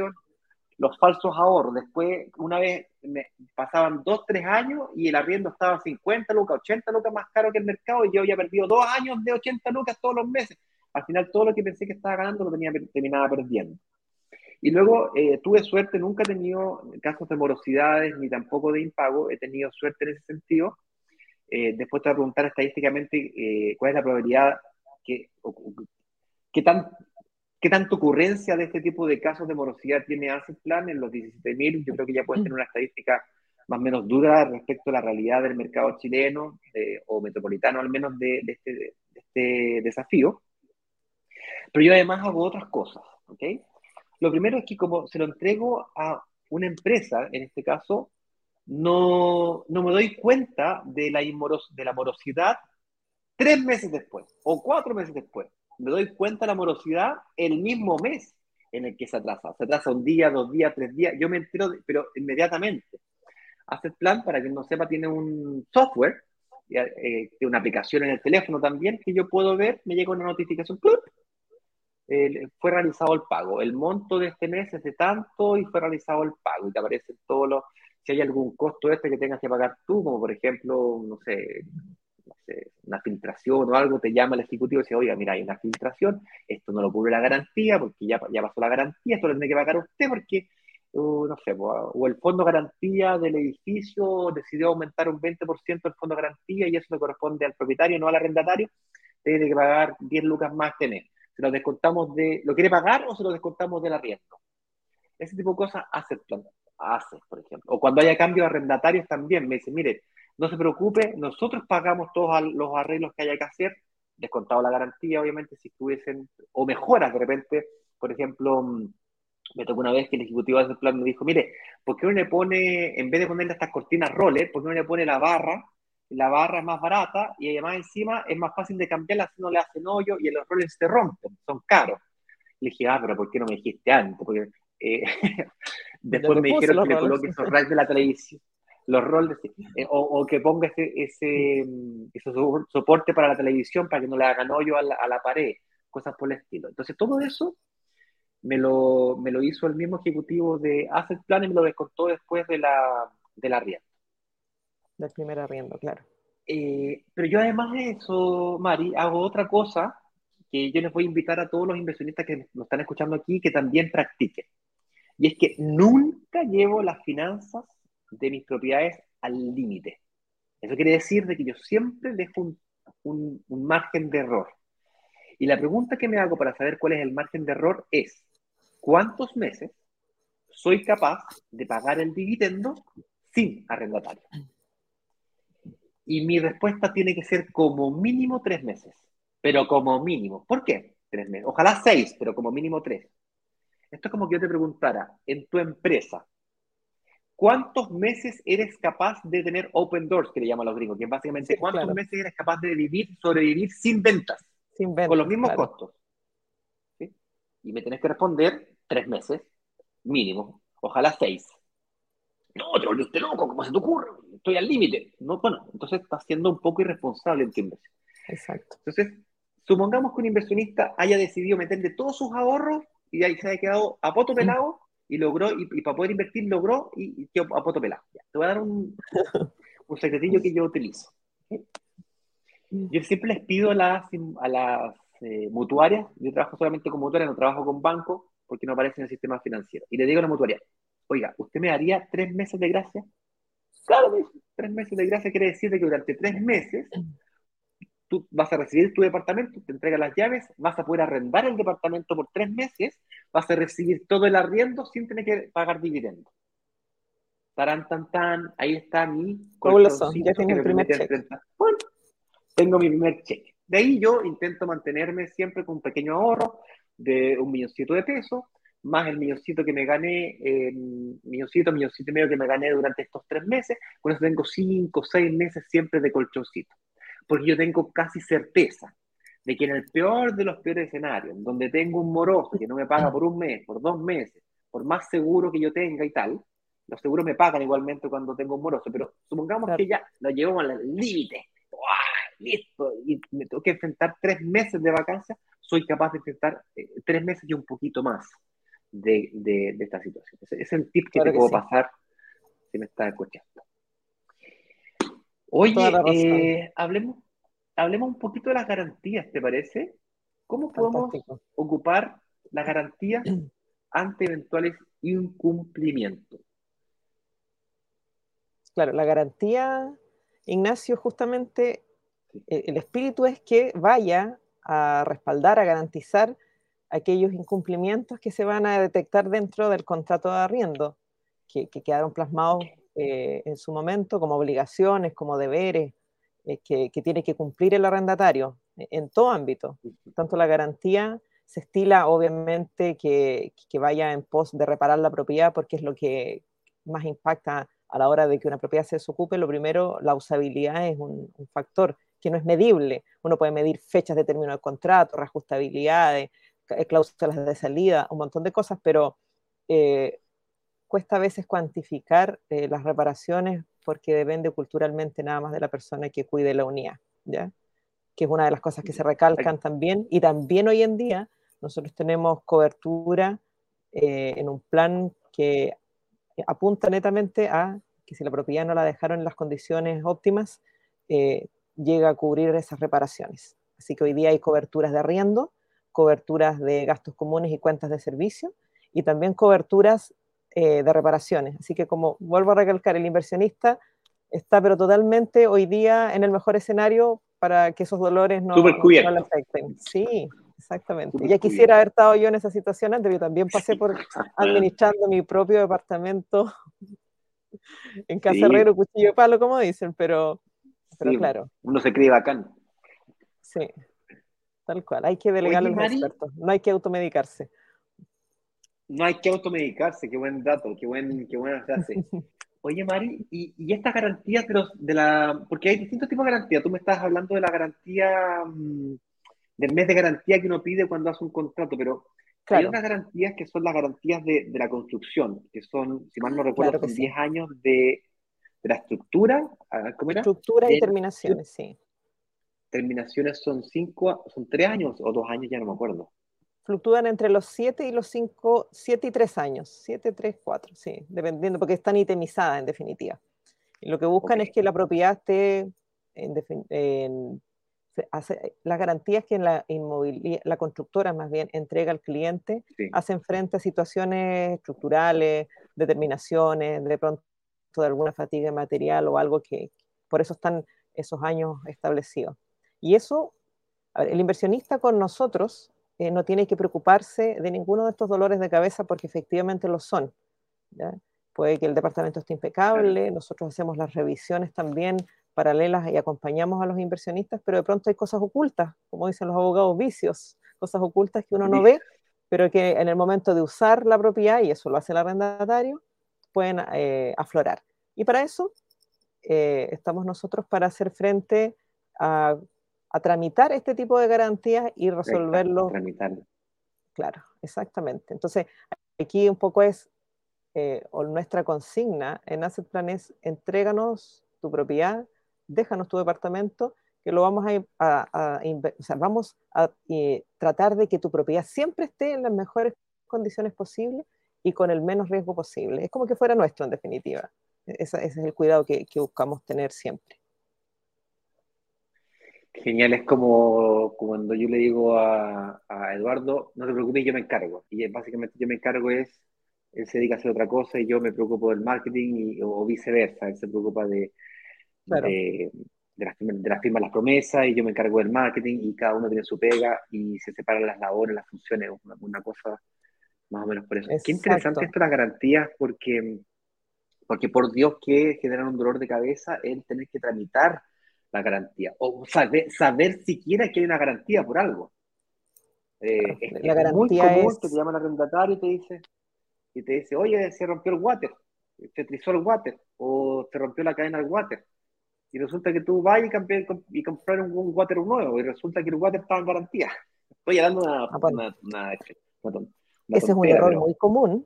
los falsos ahorros. Después, una vez me pasaban dos, tres años y el arriendo estaba 50 lucas, 80 lucas más caro que el mercado y yo había perdido dos años de 80 lucas todos los meses. Al final todo lo que pensé que estaba ganando lo tenía, terminaba perdiendo. Y luego eh, tuve suerte, nunca he tenido casos de morosidades ni tampoco de impago, he tenido suerte en ese sentido. Eh, después te voy a preguntar estadísticamente eh, cuál es la probabilidad que, qué tan ¿Qué tanta ocurrencia de este tipo de casos de morosidad tiene Asset Plan en los 17.000? Yo creo que ya puede tener una estadística más o menos dura respecto a la realidad del mercado chileno o metropolitano al menos de, este, este, desafío. Pero yo además hago otras cosas, ¿ok? Lo primero es que como se lo entrego a una empresa, en este caso, no, no me doy cuenta de la, la morosidad tres meses después o cuatro meses después me doy cuenta de la morosidad el mismo mes en el que se atrasa. Se atrasa un día, dos días, tres días. Yo me entero, pero inmediatamente. Hace plan, para quien no sepa, tiene un software, eh, una aplicación en el teléfono también, que yo puedo ver, me llega una notificación, fue realizado el pago. El monto de este mes es de tanto y fue realizado el pago. Y te aparece todo lo, si hay algún costo este que tengas que pagar tú, como por ejemplo, no sé, una filtración o algo, te llama el ejecutivo y dice, oiga, mira, hay una filtración, esto no lo cubre la garantía, porque ya, ya pasó la garantía, esto lo tiene que pagar usted porque, uh, no sé, o el fondo garantía del edificio decidió aumentar un 20% el fondo garantía y eso le corresponde al propietario, no al arrendatario, tiene que pagar 10 lucas más tener. Se lo descontamos de, ¿lo quiere pagar o se lo descontamos del arriendo? Ese tipo de cosas hace, hace, por ejemplo. O cuando haya cambios arrendatarios también, me dice, mire, no se preocupe, nosotros pagamos todos los arreglos que haya que hacer, descontado la garantía, obviamente, si estuviesen, o mejoras de repente, por ejemplo, mm, me tocó una vez que el ejecutivo de ese plan me dijo, mire, ¿por qué uno le pone, en vez de ponerle estas cortinas roller, por qué uno le pone la barra? La barra es más barata y además encima es más fácil de cambiarla si no le hacen hoyo y los rollers se rompen, son caros. Le dije, ah, pero ¿por qué no me dijiste antes? Porque eh, después me dijeron que le coloque esos rayos de la televisión, los rollers, eh, o, que ponga ese, ese, soporte para la televisión para que no le hagan hoyo a la, a la pared, cosas por el estilo. Entonces, todo eso me lo, me lo hizo el mismo ejecutivo de Asset Plan y me lo descontó después de la, de la arriendo. Del primer arriendo, claro. Eh, pero yo además de eso, Mari, hago otra cosa que yo les voy a invitar a todos los inversionistas que nos están escuchando aquí que también practiquen. Y es que nunca llevo las finanzas de mis propiedades al límite. Eso quiere decir de que yo siempre dejo un, un, margen de error. Y la pregunta que me hago para saber cuál es el margen de error es, ¿cuántos meses soy capaz de pagar el dividendo sin arrendatario? Y mi respuesta tiene que ser como mínimo tres meses, pero como mínimo. ¿Por qué? Tres meses. Ojalá seis, pero como mínimo tres. Esto es como que yo te preguntara, en tu empresa, ¿cuántos meses eres capaz de tener open doors, que le llaman los gringos? Que básicamente, ¿cuántos meses eres capaz de vivir, sobrevivir sin ventas? Sin ventas. Con los mismos costos y me tenés que responder tres meses, mínimo, ojalá seis. No, te volviste loco, ¿cómo se te ocurre? Estoy al límite. No, bueno, entonces estás siendo un poco irresponsable en tu inversión. Exacto. Entonces, supongamos que un inversionista haya decidido meterle todos sus ahorros y ahí se haya quedado a poto pelado y logró, y, para poder invertir logró y, quedó a poto pelado. te voy a dar un, un secretillo que yo utilizo. Yo siempre les pido a las, a las eh, mutuarias, yo trabajo solamente con mutuarias, no trabajo con bancos porque no aparece en el sistema financiero. Y le digo a la mutuaria, oiga, ¿usted me daría tres meses de gracia? Claro, tres meses de gracia quiere decir que durante tres meses tú vas a recibir tu departamento, te entrega las llaves, vas a poder arrendar el departamento por tres meses, vas a recibir todo el arriendo sin tener que pagar dividendos. Tarán, tan, tan, ahí está mi Ya tengo mi primer cheque. Bueno, tengo mi primer cheque. De ahí yo intento mantenerme siempre con un pequeño ahorro de un milloncito de pesos, más el milloncito que me gané, eh, milloncito, milloncito y medio que me gané durante estos tres meses, con eso tengo cinco, seis meses siempre de colchoncito. Porque yo tengo casi certeza de que en el peor de los peores escenarios, donde tengo un moroso que no me paga por un mes, por dos meses, por más seguro que yo tenga y tal, los seguros me pagan igualmente cuando tengo un moroso, pero supongamos que ya lo llevamos al límite. Listo, y me tengo que enfrentar tres meses de vacancia, soy capaz de enfrentar eh, tres meses y un poquito más de, de, esta situación. Ese es el tip que te puedo pasar si me estás escuchando. Oye, eh, hablemos, hablemos un poquito de las garantías, ¿te parece? ¿Cómo podemos ocupar las garantías ante eventuales incumplimientos? Claro, la garantía, Ignacio, justamente eh, el espíritu es que vaya a respaldar, a garantizar aquellos incumplimientos que se van a detectar dentro del contrato de arriendo, que, quedaron plasmados eh, en su momento como obligaciones, como deberes, eh, que, tiene que cumplir el arrendatario en todo ámbito. Tanto la garantía se estila, obviamente, que, vaya en pos de reparar la propiedad, porque es lo que más impacta a la hora de que una propiedad se desocupe. Lo primero, la usabilidad es un factor que no es medible. Uno puede medir fechas de término de contrato, reajustabilidades, eh, cláusulas de salida, un montón de cosas, pero eh, cuesta a veces cuantificar eh, las reparaciones porque depende culturalmente nada más de la persona que cuide la unidad, ¿ya? que es una de las cosas que se recalcan también. Y también hoy en día nosotros tenemos cobertura en un plan que apunta netamente a que si la propiedad no la dejaron en las condiciones óptimas, llega a cubrir esas reparaciones. Así que hoy día hay coberturas de arriendo, coberturas de gastos comunes y cuentas de servicio y también coberturas eh, de reparaciones. Así que como vuelvo a recalcar, el inversionista está pero totalmente hoy día en el mejor escenario para que esos dolores no, no, le afecten. Sí, exactamente. ya quisiera haber estado yo en esa situación antes, yo también pasé por administrando mi propio departamento en casa herrero, cuchillo de palo, como dicen, pero, pero claro. Uno se cree bacán. Sí, tal cual. Hay que delegar a los expertos, no hay que automedicarse. No hay que automedicarse, qué buen dato, qué, buen, qué buena frase. Oye, Mari, y, y estas garantías de, los, de la... Porque hay distintos tipos de garantías. Tú me estás hablando de la garantía, mm, del mes de garantía que uno pide cuando hace un contrato, pero hay otras garantías que son las garantías de, de, la construcción, que son, si mal no recuerdo, son 10 años de, de, la estructura. ¿Cómo era? Estructura y terminaciones, sí. Terminaciones son cinco, son tres años o dos años, ya no me acuerdo fluctúan entre los 7 y los 5, 7 y 3 años, 7, 3, 4, sí, dependiendo, porque están itemizadas en definitiva. Y lo que buscan es que la propiedad esté en, en hace, las garantías que la, la constructora más bien entrega al cliente hacen frente a situaciones estructurales, determinaciones, de pronto de alguna fatiga material o algo que por eso están esos años establecidos. Y eso, el inversionista con nosotros eh, no tiene que preocuparse de ninguno de estos dolores de cabeza porque efectivamente lo son. Puede que el departamento esté impecable, nosotros hacemos las revisiones también paralelas y acompañamos a los inversionistas, pero de pronto hay cosas ocultas, como dicen los abogados, vicios, cosas ocultas que uno no ve, pero que en el momento de usar la propiedad, y eso lo hace el arrendatario, pueden eh, aflorar. Y para eso eh, estamos nosotros para hacer frente a a tramitar este tipo de garantías y resolverlo. Tramitarlo. Claro, exactamente. Entonces, aquí un poco es, eh, nuestra consigna en Asset Plan es, entréganos tu propiedad, déjanos tu departamento, que lo vamos a, o sea, vamos a eh, tratar de que tu propiedad siempre esté en las mejores condiciones posibles y con el menos riesgo posible. Es como que fuera nuestro, en definitiva. Ese, es el cuidado que buscamos tener siempre. Genial, es como, cuando yo le digo a, Eduardo, no te preocupes, yo me encargo. Y básicamente yo me encargo es, él se dedica a hacer otra cosa y yo me preocupo del marketing y, o viceversa. Él se preocupa de, de, las, de las firmas, las promesas y yo me encargo del marketing y cada uno tiene su pega y se separan las labores, las funciones, una, cosa más o menos por eso. Qué interesante esto las garantías porque, porque por Dios que generan un dolor de cabeza el tener que tramitar la garantía, o saber, saber siquiera que hay una garantía por algo. Eh, es, la garantía muy común que te llama el arrendatario y te dice, y te dice, oye, se rompió el water, se trizó el water, o se rompió la cadena del water. Y resulta que tú vas y, y comprar un, water nuevo, y resulta que el water estaba en garantía. Estoy hablando de una, ah, una, Ese es un error muy común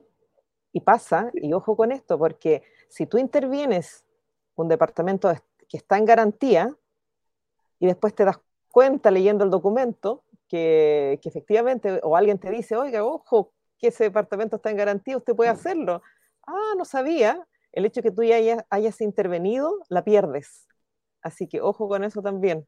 y pasa, y ojo con esto, porque si tú intervienes un departamento de que está en garantía y después te das cuenta leyendo el documento que, efectivamente, o alguien te dice, oiga, ojo, que ese departamento está en garantía, usted puede hacerlo. Ah, no sabía. El hecho de que tú ya hayas, intervenido, la pierdes. Así que ojo con eso también,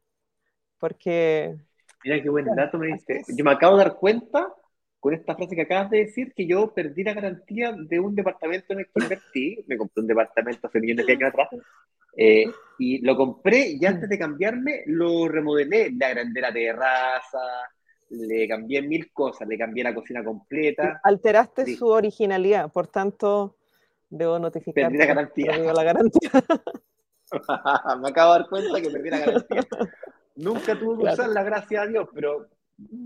porque... Mira qué buen dato me diste. Yo me acabo de dar cuenta con esta frase que acabas de decir que yo perdí la garantía de un departamento en el que invertí. Me compré un departamento hace millones de años atrás eh, y lo compré y antes de cambiarme lo remodelé, le agrandé la terraza, le cambié mil cosas, le cambié la cocina completa. Alteraste su originalidad, por tanto, debo notificar. Perdí la garantía. La garantía. Me acabo de dar cuenta que perdí la garantía. Nunca tuve que usarla, gracias a Dios, pero,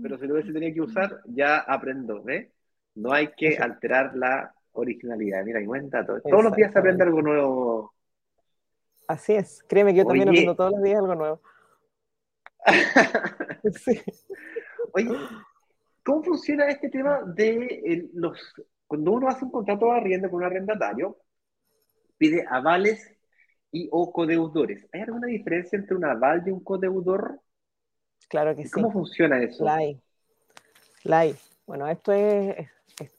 pero si lo hubiese tenido que usar, ya aprendo, ¿ves? No hay que alterar la originalidad. Mira, y cuenta todo. Todos los días se aprende algo nuevo Así es, créeme que yo también aprendo todos los días algo nuevo. Oye, ¿cómo funciona este tema de los... Cuando uno hace un contrato de arriendo con un arrendatario, pide avales y o codeudores. ¿Hay alguna diferencia entre un aval y un codeudor? Claro que sí. ¿Cómo funciona eso? La hay. La hay. Bueno, esto es,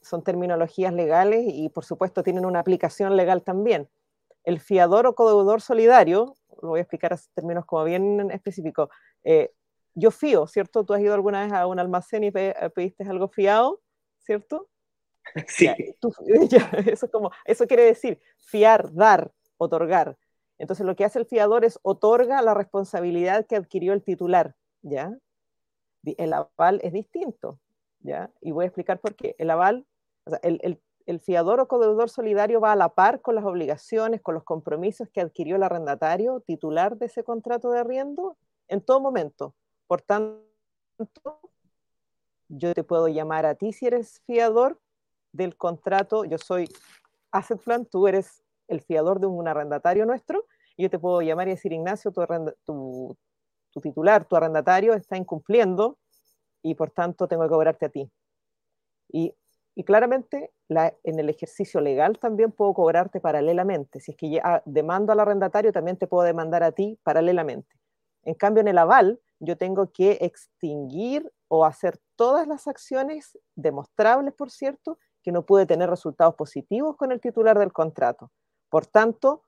son terminologías legales y por supuesto tienen una aplicación legal también el fiador o codeudor solidario, lo voy a explicar en términos como bien específicos, eh, yo fío, ¿cierto? Tú has ido alguna vez a un almacén y eh, pediste algo fiado, ¿cierto? Sí. eso, como, eso quiere decir fiar, dar, otorgar. Entonces lo que hace el fiador es otorga la responsabilidad que adquirió el titular, ¿ya? El aval es distinto, ¿ya? Y voy a explicar por qué. El aval, o sea, el, el fiador o codeudor solidario va a la par con las obligaciones, con los compromisos que adquirió el arrendatario titular de ese contrato de arriendo en todo momento. Por tanto, yo te puedo llamar a ti si eres fiador del contrato, yo soy Asset Plan, tú eres el fiador de un arrendatario nuestro, yo te puedo llamar y decir, Ignacio, tu, tu titular, tu arrendatario está incumpliendo y por tanto tengo que cobrarte a ti. Y, claramente la, en el ejercicio legal también puedo cobrarte paralelamente. Si es que ya demando al arrendatario, también te puedo demandar a ti paralelamente. En cambio, en el aval, yo tengo que extinguir o hacer todas las acciones demostrables, por cierto, que no pude tener resultados positivos con el titular del contrato. Por tanto,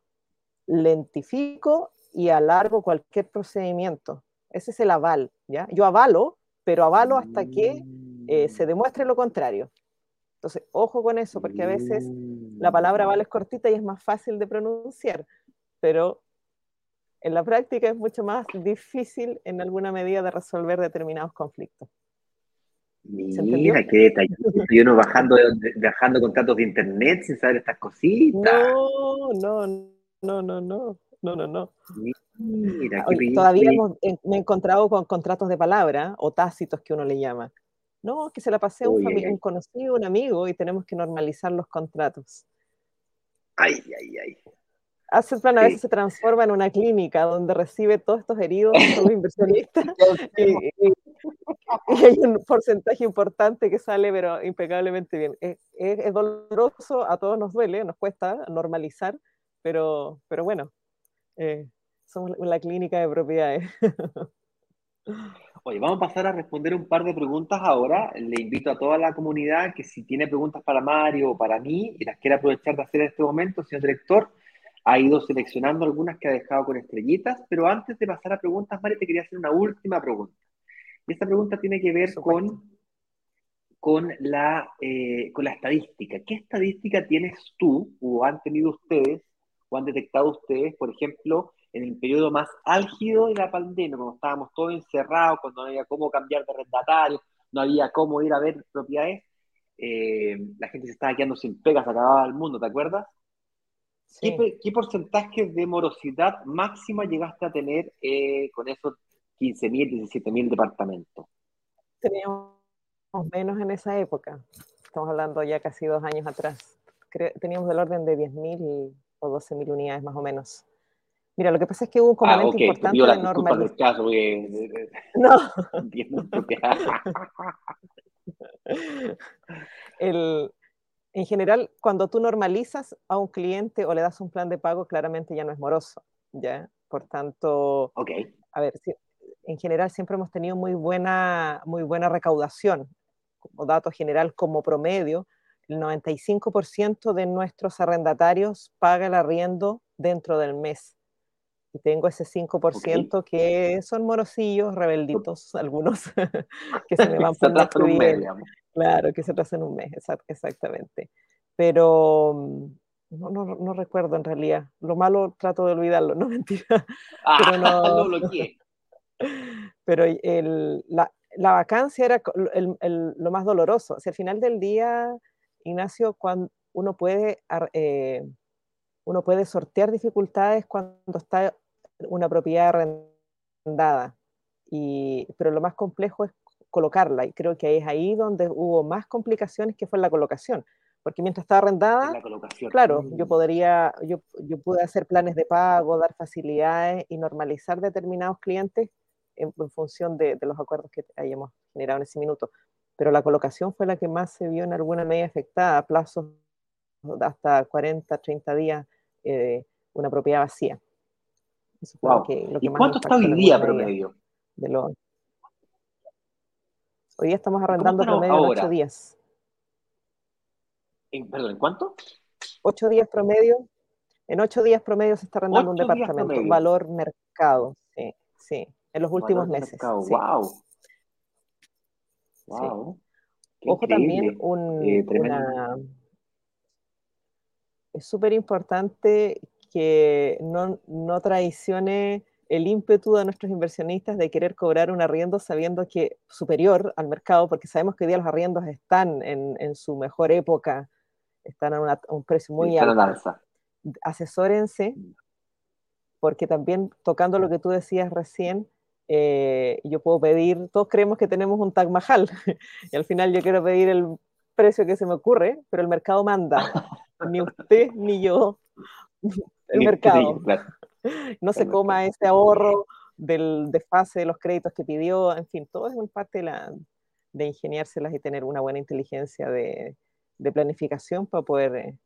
lentifico y alargo cualquier procedimiento. Ese es el aval, ¿ya? Yo avalo, pero avalo hasta que eh, se demuestre lo contrario. Entonces, ojo con eso, porque a veces la palabra aval es cortita y es más fácil de pronunciar, pero en la práctica es mucho más difícil en alguna medida de resolver determinados conflictos. Mira, qué. Y uno bajando, bajando contratos de internet sin saber estas cositas. No, no, no, no, no, no, no, no. Mira, qué Todavía me he encontrado con contratos de palabra o tácitos que uno le llama. No, que se la pasé a un, un conocido, un amigo y tenemos que normalizar los contratos. Ay, ay, ay. Asset Plan a veces se transforma en una clínica donde recibe todos estos heridos, todos los inversionistas, y, hay un porcentaje importante que sale, pero impecablemente bien. Es, doloroso, a todos nos duele, nos cuesta normalizar, pero, pero bueno, eh, somos la clínica de propiedades. Oye, vamos a pasar a responder un par de preguntas ahora. Le invito a toda la comunidad que si tiene preguntas para Mario o para mí y las quiere aprovechar de hacer en este momento, señor director, ha ido seleccionando algunas que ha dejado con estrellitas, pero antes de pasar a preguntas, Mari, te quería hacer una última pregunta. Y esta pregunta tiene que ver con, con, la, eh, con la estadística. ¿Qué estadística tienes tú o han tenido ustedes o han detectado ustedes, por ejemplo, en el periodo más álgido de la pandemia, cuando estábamos todos encerrados, cuando no había cómo cambiar de arrendatario, no había cómo ir a ver propiedades, eh, la gente se estaba quedando sin pegas, acababa el mundo, ¿te acuerdas? ¿Qué, porcentaje de morosidad máxima llegaste a tener eh, con esos 15.000, 17.000 departamentos? Teníamos menos en esa época. Estamos hablando ya casi dos años atrás. teníamos del orden de 10.000 o 12.000 unidades más o menos. Mira, lo que pasa es que hubo un ah, componente importante de normalización. No. el, en general, cuando tú normalizas a un cliente o le das un plan de pago, claramente ya no es moroso, ¿ya? Por tanto, okay. a ver, en general siempre hemos tenido muy buena, muy buena recaudación, como dato general, como promedio, el 95% de nuestros arrendatarios paga el arriendo dentro del mes. Y tengo ese 5% que son morosillos, rebelditos, algunos, que se me van por Claro, que se en un mes, exactamente. Pero mm, no, no, no, recuerdo en realidad. Lo malo trato de olvidarlo, no mentira. Ah, pero no, lo Pero el, la, la, vacancia era el, el, lo más doloroso. O sea, al final del día, Ignacio, cuando uno puede, eh, uno puede sortear dificultades cuando está una propiedad arrendada. Y, pero lo más complejo es colocarla. Y creo que es ahí donde hubo más complicaciones que fue la colocación. Porque mientras estaba arrendada, claro, yo mm. podría, yo, yo pude hacer planes de pago, dar facilidades y normalizar determinados clientes en, función de, de, los acuerdos que hayamos generado en ese minuto. Pero la colocación fue la que más se vio en alguna medida afectada, a plazos de hasta 40, 30 días, eh, una propiedad vacía. Eso fue lo que, lo que ¿Y cuánto está hoy día promedio? De Hoy día estamos arrendando promedio en ocho días. ¿En, perdón, ¿en cuánto? Ocho días promedio. En ocho días promedio se está arrendando un departamento. Valor mercado, sí, sí. En los últimos meses. Wow. Wow. Ojo también un, eh, una... Es súper importante que no, no traicione el ímpetu de nuestros inversionistas de querer cobrar un arriendo sabiendo que superior al mercado, porque sabemos que hoy día los arriendos están en, su mejor época están a, un precio muy alto. Asesórense, porque también tocando lo que tú decías recién, eh, yo puedo pedir, todos creemos que tenemos un Tag Mahal, y al final yo quiero pedir el precio que se me ocurre, pero el mercado manda, ni usted ni yo, el mercado. No se coma ese ahorro del desfase de los créditos que pidió, en fin, todo es una parte de, la, de ingeniárselas y tener una buena inteligencia de, de planificación para poder eh,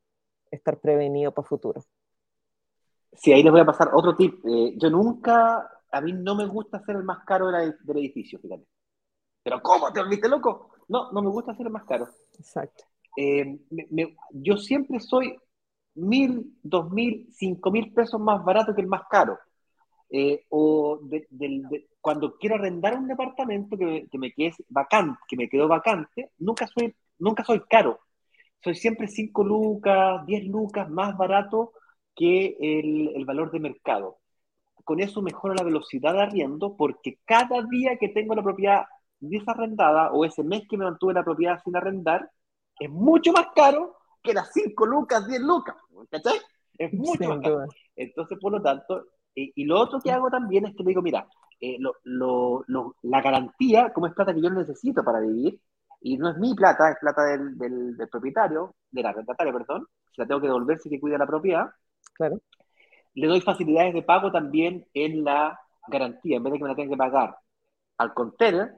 estar prevenido para futuro. Sí, ahí les voy a pasar otro tip. Eh, yo nunca, a mí no me gusta ser el más caro del edificio, fíjate. Pero ¿cómo? ¿Te olvidaste loco? No, no me gusta ser el más caro. Exacto. Eh, yo siempre soy mil, dos mil, cinco mil pesos más barato que el más caro. o cuando quiero arrendar un departamento que, que, me quede vacante, que me quedó vacante, nunca soy, nunca soy caro soy siempre 5 lucas, 10 lucas más barato que el, valor de mercado. Con eso mejoro la velocidad de arriendo porque cada día que tengo la propiedad desarrendada o ese mes que me mantuve la propiedad sin arrendar, es mucho más caro que las 5 lucas, 10 lucas. ¿Cachai? Es mucho más caro. Entonces, por lo tanto, y, lo otro que hago también es que digo, mira, eh, la garantía, como es plata que yo necesito para vivir, y no es mi plata, es plata del, del, propietario, de la arrendataria, perdón, si la tengo que devolver si que cuida la propiedad. Claro. Le doy facilidades de pago también en la garantía, en vez de que me la tenga que pagar al container,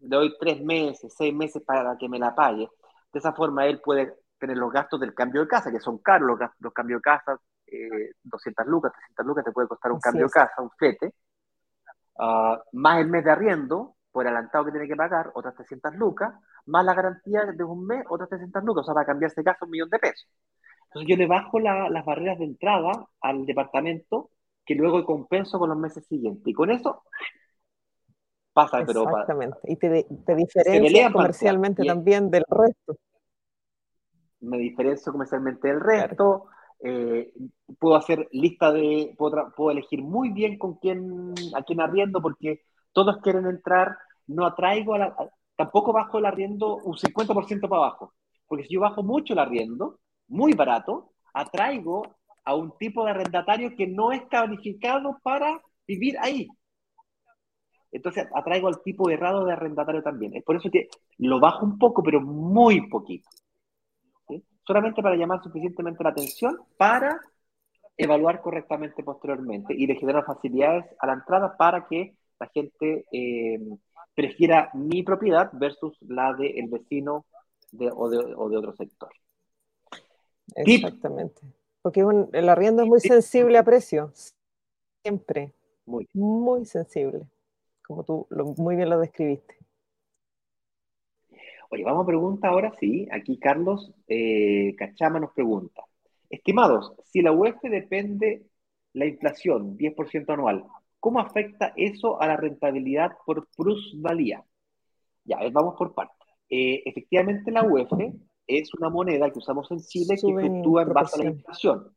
le doy tres meses, seis meses para que me la pague. De esa forma él puede tener los gastos del cambio de casa, que son caros los, los cambios de casa, 200 eh, lucas, 300 lucas te puede costar un cambio de casa, un fete, ah, más el mes de arriendo, por adelantado que tiene que pagar, otras 300 lucas, más la garantía de un mes, otras 300 lucas, o sea, para cambiarse de casa un millón de pesos. Entonces yo le bajo las barreras de entrada al departamento que luego compenso con los meses siguientes. Y con eso pasa, pero... Exactamente, y te, te diferencias comercialmente también del resto. Me diferencio comercialmente del resto. Eh, puedo hacer lista de, puedo, puedo, elegir muy bien con quién, a quién arriendo, porque todos quieren entrar, no atraigo a la, tampoco bajo el arriendo un 50% para abajo, porque si yo bajo mucho el arriendo, muy barato, atraigo a un tipo de arrendatario que no es calificado para vivir ahí. Entonces atraigo al tipo errado de arrendatario también. Es por eso que lo bajo un poco, pero muy poquito. Solamente para llamar suficientemente la atención para evaluar correctamente posteriormente y de generar facilidades a la entrada para que la gente eh, prefiera mi propiedad versus la del vecino o, de, otro sector. Exactamente. Porque el arriendo es muy sensible a precio. Siempre. Muy. Muy sensible. Como tú muy bien lo describiste. Oye, vamos a preguntar ahora sí. Aquí Carlos eh, Cachama nos pregunta. Estimados, si la UEF depende la inflación 10% anual, ¿Cómo afecta eso a la rentabilidad por plusvalía? Ya, vamos por partes. Eh, efectivamente, la UEF es una moneda que usamos en Chile que fluctúa en base a la inflación.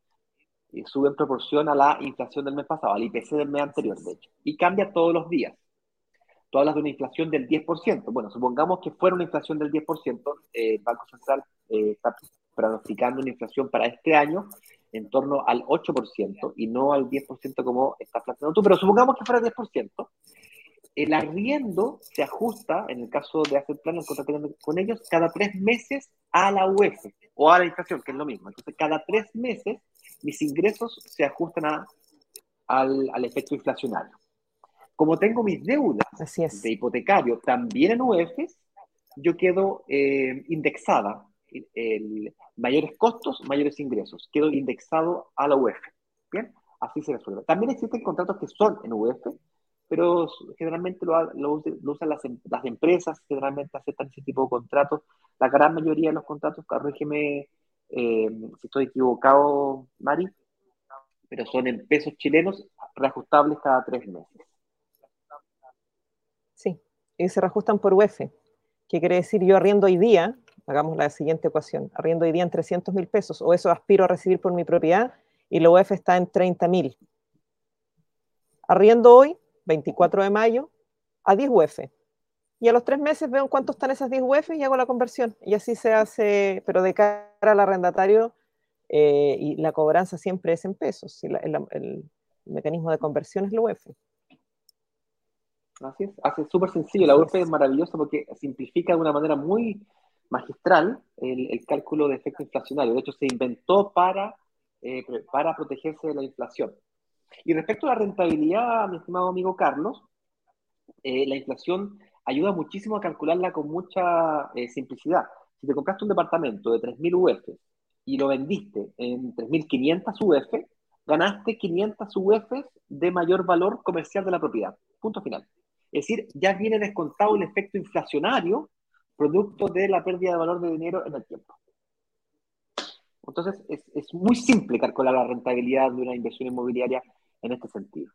Y sube en proporción a la inflación del mes pasado, al IPC del mes anterior, de hecho. Y cambia todos los días. Tú hablas de una inflación del 10%. Bueno, supongamos que fuera una inflación del 10%, eh, el Banco Central eh, está pronosticando una inflación para este año en torno al 8% y no al 10% como estás planteando tú, pero supongamos que fuera 10%, el arriendo se ajusta, en el caso de hacer planes con ellos, cada tres meses a la UEF o a la inflación, que es lo mismo. Entonces, cada tres meses mis ingresos se ajustan al, al, efecto inflacionario. Como tengo mis deudas de hipotecario también en UEFs, yo quedo eh, indexada el, mayores costos, mayores ingresos. Quedo indexado a la UEF. Bien, así se resuelve. También existen contratos que son en UEF, pero generalmente lo, usan las, em, las, empresas, generalmente aceptan ese tipo de contratos. La gran mayoría de los contratos, corrígeme eh, si estoy equivocado, Mari, pero son en pesos chilenos reajustables cada tres meses. Sí, y se reajustan por UEF, que quiere decir yo arriendo hoy día Hagamos la siguiente ecuación. Arriendo hoy día en 300 mil pesos, o eso aspiro a recibir por mi propiedad, y la UEF está en 30 mil. Arriendo hoy, 24 de mayo, a 10 UEF. y a los tres meses veo en cuánto están esas 10 UF y hago la conversión. Y así se hace, pero de cara al arrendatario, eh, y la cobranza siempre es en pesos. El, mecanismo de conversión es la UF. Así es, hace súper sencillo. La UF es maravillosa porque simplifica de una manera muy magistral el, cálculo de efecto inflacionario. De hecho, se inventó para, eh, para protegerse de la inflación. Y respecto a la rentabilidad, mi estimado amigo Carlos, eh, la inflación ayuda muchísimo a calcularla con mucha eh, simplicidad. Si te compraste un departamento de 3.000 UF y lo vendiste en 3.500 UF, ganaste 500 UF de mayor valor comercial de la propiedad. Punto final. Es decir, ya viene descontado el efecto inflacionario producto de la pérdida de valor de dinero en el tiempo. Entonces, es, es muy simple calcular la rentabilidad de una inversión inmobiliaria en este sentido.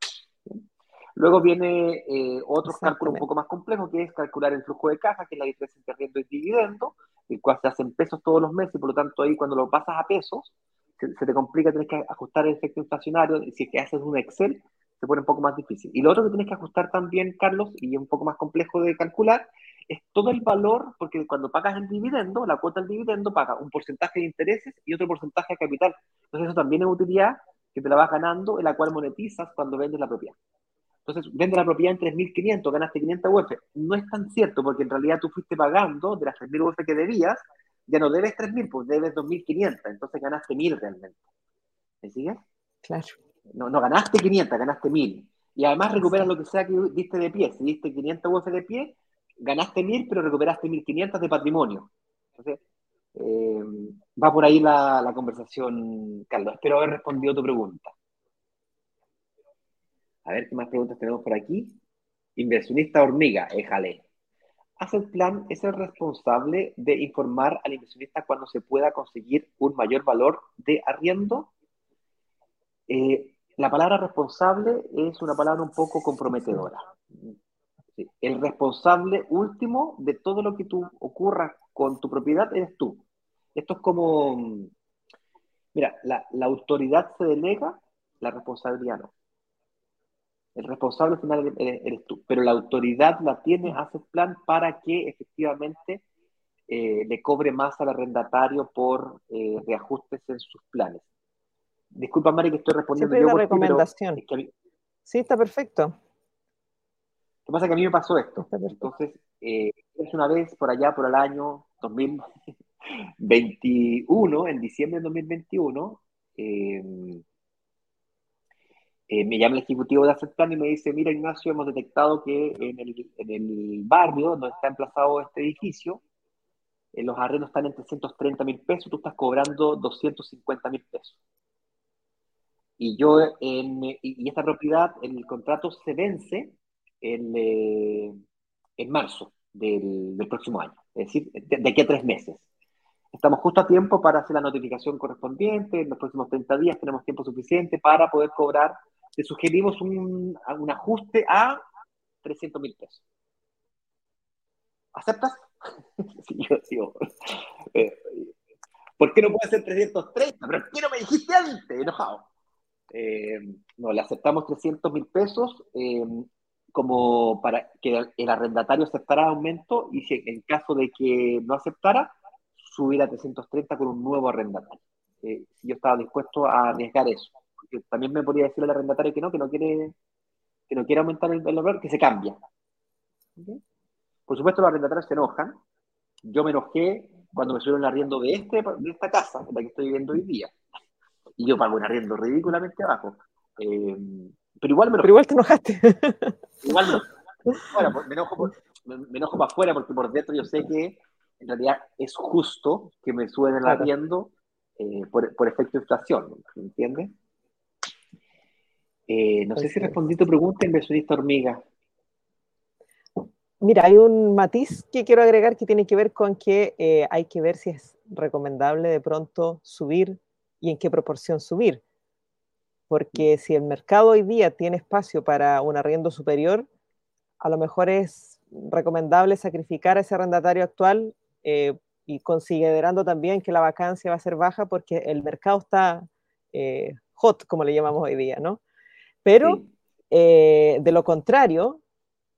Luego viene eh, otro cálculo un poco más complejo, que es calcular el flujo de caja, que es la diferencia entre riendo y dividendo, el cual se hace en pesos todos los meses, y por lo tanto ahí cuando lo pasas a pesos, se, te complica, tienes que ajustar el efecto inflacionario, y si es que haces un Excel, se pone un poco más difícil. Y lo otro que tienes que ajustar también, Carlos, y es un poco más complejo de calcular, es todo el valor, porque cuando pagas el dividendo, la cuota del dividendo paga un porcentaje de intereses y otro porcentaje de capital. Entonces eso también es utilidad que te la vas ganando, en la cual monetizas cuando vendes la propiedad. Entonces, vende la propiedad en 3.500, ganaste 500 UF. No es tan cierto, porque en realidad tú fuiste pagando de las 3.000 UF que debías, ya no debes 3.000, pues debes 2.500, entonces ganaste 1.000 realmente. ¿Me sigues? Claro. No, no ganaste 500, ganaste 1.000. Y además recuperas lo que sea que diste de pie. Si diste 500 UF de pie, ganaste 1.000, pero recuperaste 1.500 de patrimonio. Entonces, eh, va por ahí la, conversación, Carlos. Espero haber respondido tu pregunta. A ver qué más preguntas tenemos por aquí. Inversionista hormiga, éjale. ¿Hace el plan es el responsable de informar al inversionista cuando se pueda conseguir un mayor valor de arriendo? Eh, la palabra responsable es una palabra un poco comprometedora. El responsable último de todo lo que tú ocurra con tu propiedad eres tú. Esto es como, mira, la, la autoridad se delega, la responsabilidad no. El responsable final eres, tú, pero la autoridad la tiene, hace plan para que efectivamente eh, le cobre más al arrendatario por eh, reajustes en sus planes. Disculpa, Mari, que estoy respondiendo yo. recomendación. sí, está perfecto. Lo que pasa es que a mí me pasó esto. Entonces, eh, es una vez por allá, por el año 2021, en diciembre de 2021, eh, eh, me llama el ejecutivo de Plan y me dice, mira Ignacio, hemos detectado que en el, barrio donde está emplazado este edificio, los arrendos están en 330 mil pesos, tú estás cobrando 250 mil pesos. Y yo, y esta propiedad, el contrato se vence en, eh, en marzo del, próximo año, es decir, de, aquí a tres meses. Estamos justo a tiempo para hacer la notificación correspondiente, en los próximos 30 días tenemos tiempo suficiente para poder cobrar te sugerimos un, un ajuste a 300 mil pesos. ¿Aceptas? sí, yo, eh, ¿Por qué no puede ser 330? ¿Pero qué no me dijiste antes? Enojado. Eh, no, le aceptamos 300 mil pesos eh, como para que el arrendatario aceptara aumento y si en caso de que no aceptara, subir a 330 con un nuevo arrendatario. si yo estaba dispuesto a arriesgar eso también me podría decir al arrendatario que no, que no quiere, que no quiere aumentar el, valor, que se cambia. Por supuesto, los arrendatarios se enojan. Yo me enojé cuando me subieron el arriendo de, este, de esta casa, en la que estoy viviendo hoy día. Y yo pago un arriendo ridículamente abajo. Eh, pero igual me Pero igual te enojaste. Igual me, bueno, me, enojo me, enojo para afuera porque por dentro yo sé que en realidad es justo que me suben el arriendo eh, por, por, efecto de inflación, ¿entiendes? Eh, no sé si respondí tu pregunta, inversionista hormiga. Mira, hay un matiz que quiero agregar que tiene que ver con que eh, hay que ver si es recomendable de pronto subir y en qué proporción subir. Porque si el mercado hoy día tiene espacio para un arriendo superior, a lo mejor es recomendable sacrificar a ese arrendatario actual eh, y considerando también que la vacancia va a ser baja porque el mercado está hot, como le llamamos hoy día, ¿no? Pero eh, de lo contrario,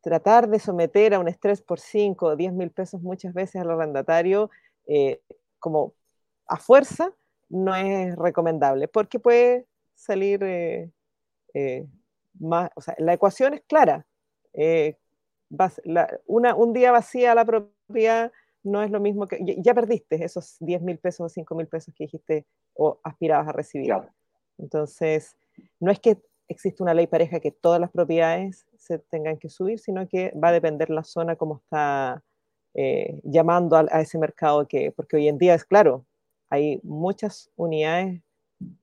tratar de someter a un estrés por 5 o 10 mil pesos muchas veces al arrendatario eh, como a fuerza no es recomendable porque puede salir eh, eh, más, o sea, la ecuación es clara. una, un día vacía la propiedad no es lo mismo que, ya, perdiste esos 10 mil pesos o 5 mil pesos que dijiste o aspirabas a recibir. Entonces, no es que existe una ley pareja que todas las propiedades se tengan que subir, sino que va a depender la zona como está eh, llamando a, ese mercado, que, porque hoy en día es claro, hay muchas unidades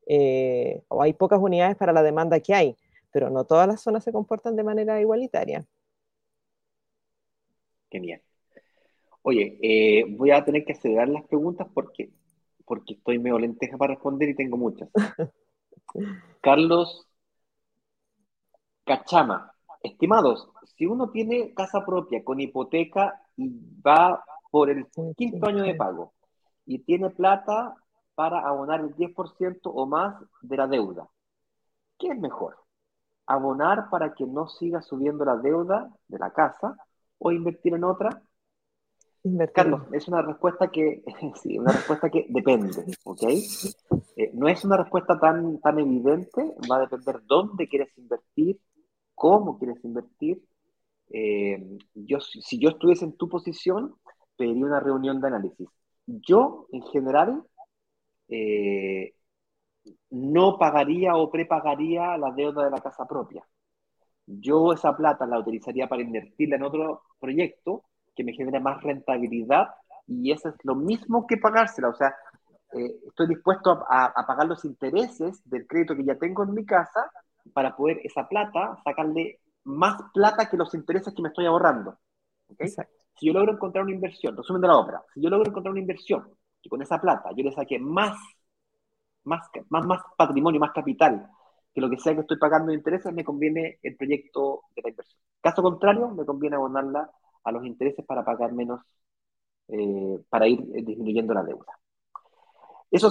eh, o hay pocas unidades para la demanda que hay, pero no todas las zonas se comportan de manera igualitaria. Genial. Oye, eh, voy a tener que acelerar las preguntas porque, porque estoy medio lenteja para responder y tengo muchas. Carlos Cachama, estimados, si uno tiene casa propia con hipoteca y va por el quinto año de pago y tiene plata para abonar el 10% o más de la deuda, ¿qué es mejor? ¿Abonar para que no siga subiendo la deuda de la casa o invertir en otra? Carlos, es una respuesta que, sí, una respuesta que depende, ¿ok? Eh, no es una respuesta tan, tan evidente, va a depender dónde quieres invertir, cómo quieres invertir. Eh, yo, si yo estuviese en tu posición, pediría una reunión de análisis. Yo, en general, eh, no pagaría o prepagaría la deuda de la casa propia. Yo esa plata la utilizaría para invertirla en otro proyecto que me genere más rentabilidad y eso es lo mismo que pagársela. O sea, eh, estoy dispuesto a, pagar los intereses del crédito que ya tengo en mi casa para poder esa plata sacarle más plata que los intereses que me estoy ahorrando. Si yo logro encontrar una inversión, resumen de la obra, si yo logro encontrar una inversión y con esa plata yo le saqué más, más, más, más patrimonio, más capital que lo que sea que estoy pagando de intereses, me conviene el proyecto de la inversión. Caso contrario, me conviene abonarla a los intereses para pagar menos, eh, para ir eh, disminuyendo la deuda. Eso,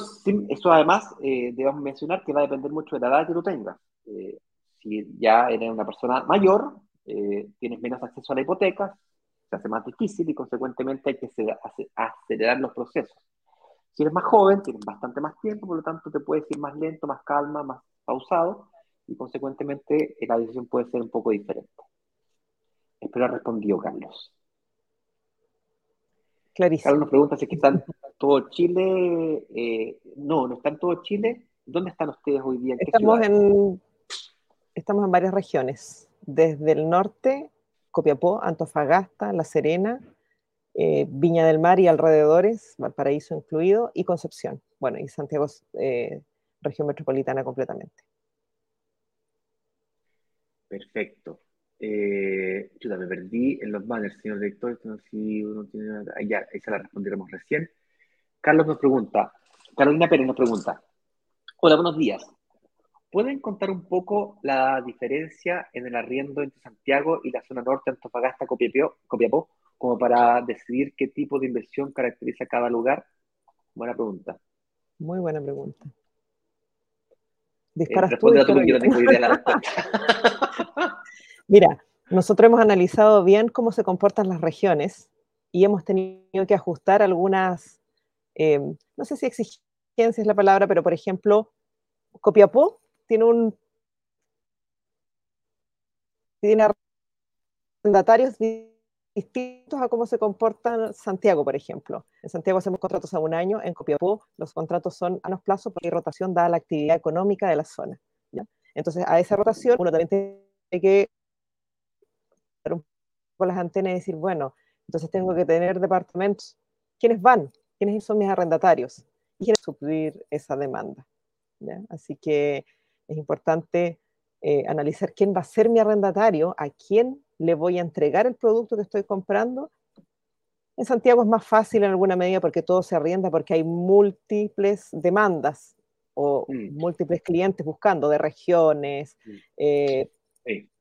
eso además eh, debemos mencionar que va a depender mucho de la edad que tú tengas. si ya eres una persona mayor, tienes menos acceso a la hipoteca, se hace más difícil y consecuentemente hay que acelerar los procesos. Si eres más joven, tienes bastante más tiempo, por lo tanto te puedes ir más lento, más calma, más pausado y consecuentemente la decisión puede ser un poco diferente. Espero ha respondido Carlos. Clarísimo. Carlos nos pregunta si es que están todo Chile. Eh, no, no están todo Chile. ¿Dónde están ustedes hoy día? estamos, en, estamos en varias regiones. Desde el norte, Copiapó, Antofagasta, La Serena, eh, Viña del Mar y alrededores, Valparaíso incluido, y Concepción. Bueno, y Santiago, eh, región metropolitana completamente. Perfecto. Eh, me perdí en los banners, señor director. No si uno tiene. Ya, esa la responderemos recién. Carlos nos pregunta, Carolina Pérez nos pregunta: Hola, buenos días. ¿Pueden contar un poco la diferencia en el arriendo entre Santiago y la zona norte, Antofagasta, Copiapó como para decidir qué tipo de inversión caracteriza cada lugar? Buena pregunta. Muy buena pregunta. Eh, Disparas tú, porque yo no tengo idea de la respuesta. Mira, nosotros hemos analizado bien cómo se comportan las regiones y hemos tenido que ajustar algunas, eh, no sé si exigencia es la palabra, pero por ejemplo, Copiapó tiene un tiene arrendatarios distintos a cómo se comporta Santiago, por ejemplo. En Santiago hacemos contratos a un año, en Copiapó los contratos son a los plazos porque rotación da la actividad económica de la zona. Entonces, a esa rotación uno también tiene que un poco las antenas y decir, bueno, entonces tengo que tener departamentos. ¿Quiénes van? ¿Quiénes son mis arrendatarios? Y quieren suplir esa demanda. Así que es importante eh, analizar quién va a ser mi arrendatario, a quién le voy a entregar el producto que estoy comprando. En Santiago es más fácil en alguna medida porque todo se arrienda, porque hay múltiples demandas o mm. múltiples clientes buscando de regiones, mm. eh,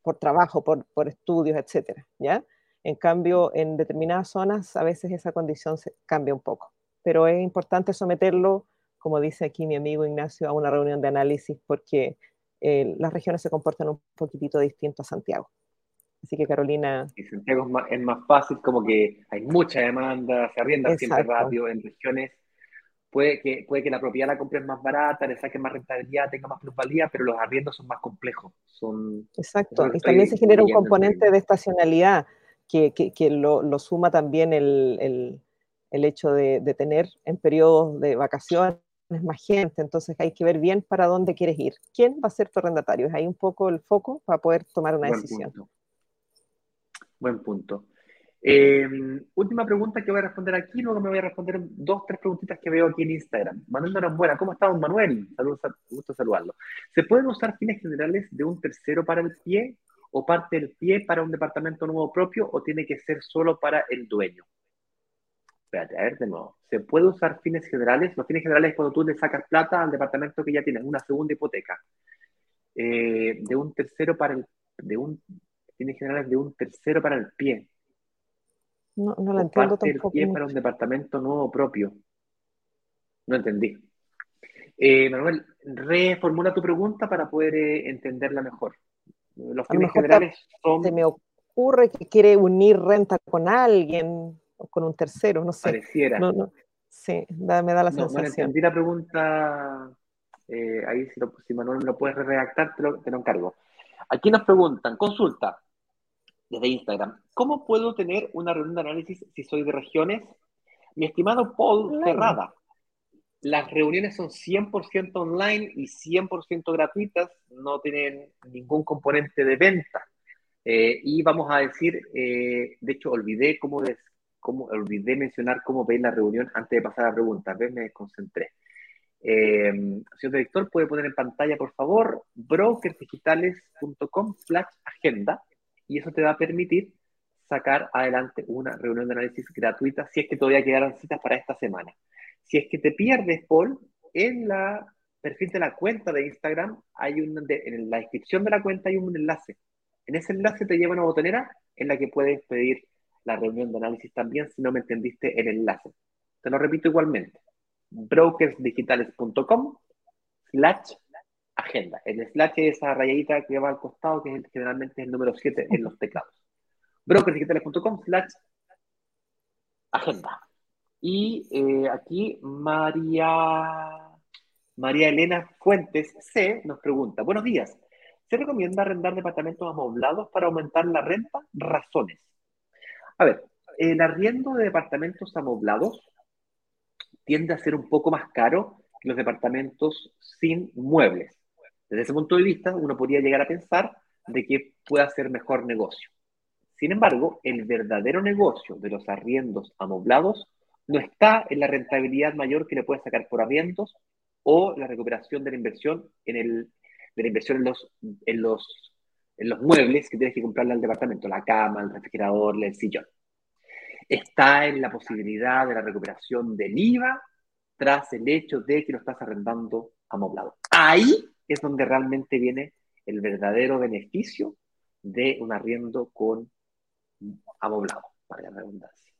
por trabajo, por, por estudios, etcétera, ¿ya? En cambio, en determinadas zonas a veces esa condición se cambia un poco, pero es importante someterlo, como dice aquí mi amigo Ignacio, a una reunión de análisis porque eh, las regiones se comportan un poquitito distinto a Santiago. Así que Carolina... Y Santiago es más, es más fácil, como que hay mucha demanda, se arrienda siempre rápido en regiones puede que, puede que la propiedad la compres más barata, le saque más rentabilidad, tenga más plusvalía, pero los arriendos son más complejos. Son, Exacto, y también se genera un componente de estacionalidad que, que, lo, lo, suma también el, el, el hecho de, de, tener en periodos de vacaciones más gente, entonces hay que ver bien para dónde quieres ir. ¿Quién va a ser tu arrendatario? Es ahí un poco el foco para poder tomar una decisión. Buen punto. Eh, última pregunta que voy a responder aquí, luego me voy a responder dos, tres preguntitas que veo aquí en Instagram. Manuel Norambuena, ¿cómo está don Manuel? Saludos, gusto saludarlo. ¿Se pueden usar fines generales de un tercero para el pie o parte del pie para un departamento nuevo propio o tiene que ser solo para el dueño? Espérate, a ver de nuevo. ¿Se puede usar fines generales? Los fines generales es cuando tú le sacas plata al departamento que ya tienes, una segunda hipoteca. Eh, de un tercero para el... De un, fines generales de un tercero para el pie. No, no la entiendo tampoco. pie para un departamento nuevo propio. No entendí. Eh, Manuel, reformula tu pregunta para poder eh, entenderla mejor. Los fines generales son. Se me ocurre que quiere unir renta con alguien o con un tercero, no sé. Pareciera. No, no. Sí, da, me da la sensación. No entendí la pregunta. Eh, ahí, si, lo, si, Manuel lo puedes redactar, te lo, te lo encargo. Aquí nos preguntan, consulta, desde Instagram. ¿Cómo puedo tener una reunión de análisis si soy de regiones? Mi estimado Paul Cerrada, las reuniones son 100% online y 100% gratuitas, no tienen ningún componente de venta. Eh, y vamos a decir, eh, de hecho, olvidé cómo, cómo, olvidé mencionar cómo veis la reunión antes de pasar a la pregunta, ¿ves? Me concentré. Eh, señor director, puede poner en pantalla, por favor, brokersdigitales.com slash agenda y eso te va a permitir sacar adelante una reunión de análisis gratuita si es que todavía quedaron citas para esta semana. Si es que te pierdes, Paul, en la perfil de la cuenta de Instagram, hay un, en la descripción de la cuenta hay un enlace. En ese enlace te lleva una botonera en la que puedes pedir la reunión de análisis también si no me entendiste el enlace. Te lo repito igualmente. brokersdigitales.com slash agenda. El slash es esa rayadita que va al costado, que es generalmente es el número 7 en los teclados. brokersdigitales.com slash agenda. Y eh, aquí María, María Elena Fuentes C nos pregunta, buenos días, ¿se recomienda arrendar departamentos amoblados para aumentar la renta? Razones. A ver, el arriendo de departamentos amoblados tiende a ser un poco más caro que los departamentos sin muebles. Desde ese punto de vista, uno podría llegar a pensar de que pueda ser mejor negocio. Sin embargo, el verdadero negocio de los arriendos amoblados no está en la rentabilidad mayor que le puede sacar por arriendos o la recuperación de la inversión en, el, de la inversión en los, en, los, en los muebles que tienes que comprarle al departamento, la cama, el refrigerador, el sillón. Está en la posibilidad de la recuperación del IVA tras el hecho de que lo estás arrendando amoblado. Ahí es donde realmente viene el verdadero beneficio de un arriendo con amoblado, para la redundancia.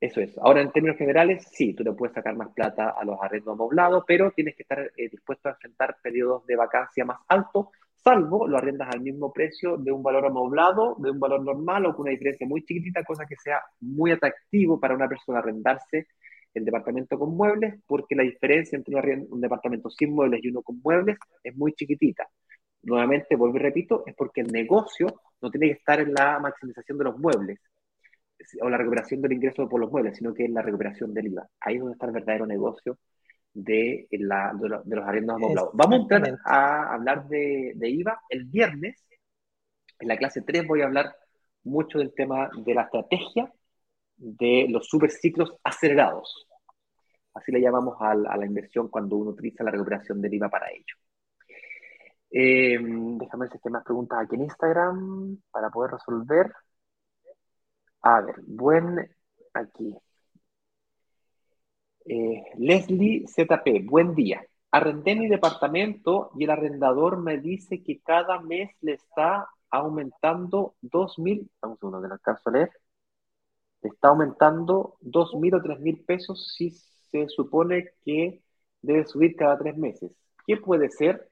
Eso es. Ahora, en términos generales, sí, tú le puedes sacar más plata a los arrendos amoblados, pero tienes que estar eh, dispuesto a enfrentar periodos de vacancia más altos, salvo lo arriendas al mismo precio de un valor amoblado, de un valor normal o con una diferencia muy chiquitita, cosa que sea muy atractivo para una persona arrendarse el departamento con muebles, porque la diferencia entre un departamento sin muebles y uno con muebles es muy chiquitita. Nuevamente, vuelvo y repito, es porque el negocio no tiene que estar en la maximización de los muebles o la recuperación del ingreso por los muebles, sino que en la recuperación del IVA. Ahí es donde está el verdadero negocio de, la, de, los arriendos amoblados. Vamos a entrar a hablar de, de IVA el viernes. En la clase 3 voy a hablar mucho del tema de la estrategia de los superciclos acelerados. Así le llamamos a, la inversión cuando uno utiliza la recuperación del IVA para ello. Eh, déjame ver si hay más preguntas aquí en Instagram para poder resolver. A ver, buen aquí. Eh, Leslie ZP, buen día. Arrendé mi departamento y el arrendador me dice que cada mes le está aumentando 2.000, vamos a uno de la a leer, está aumentando 2.000 o 3.000 pesos si se supone que debe subir cada tres meses. ¿Qué puede ser?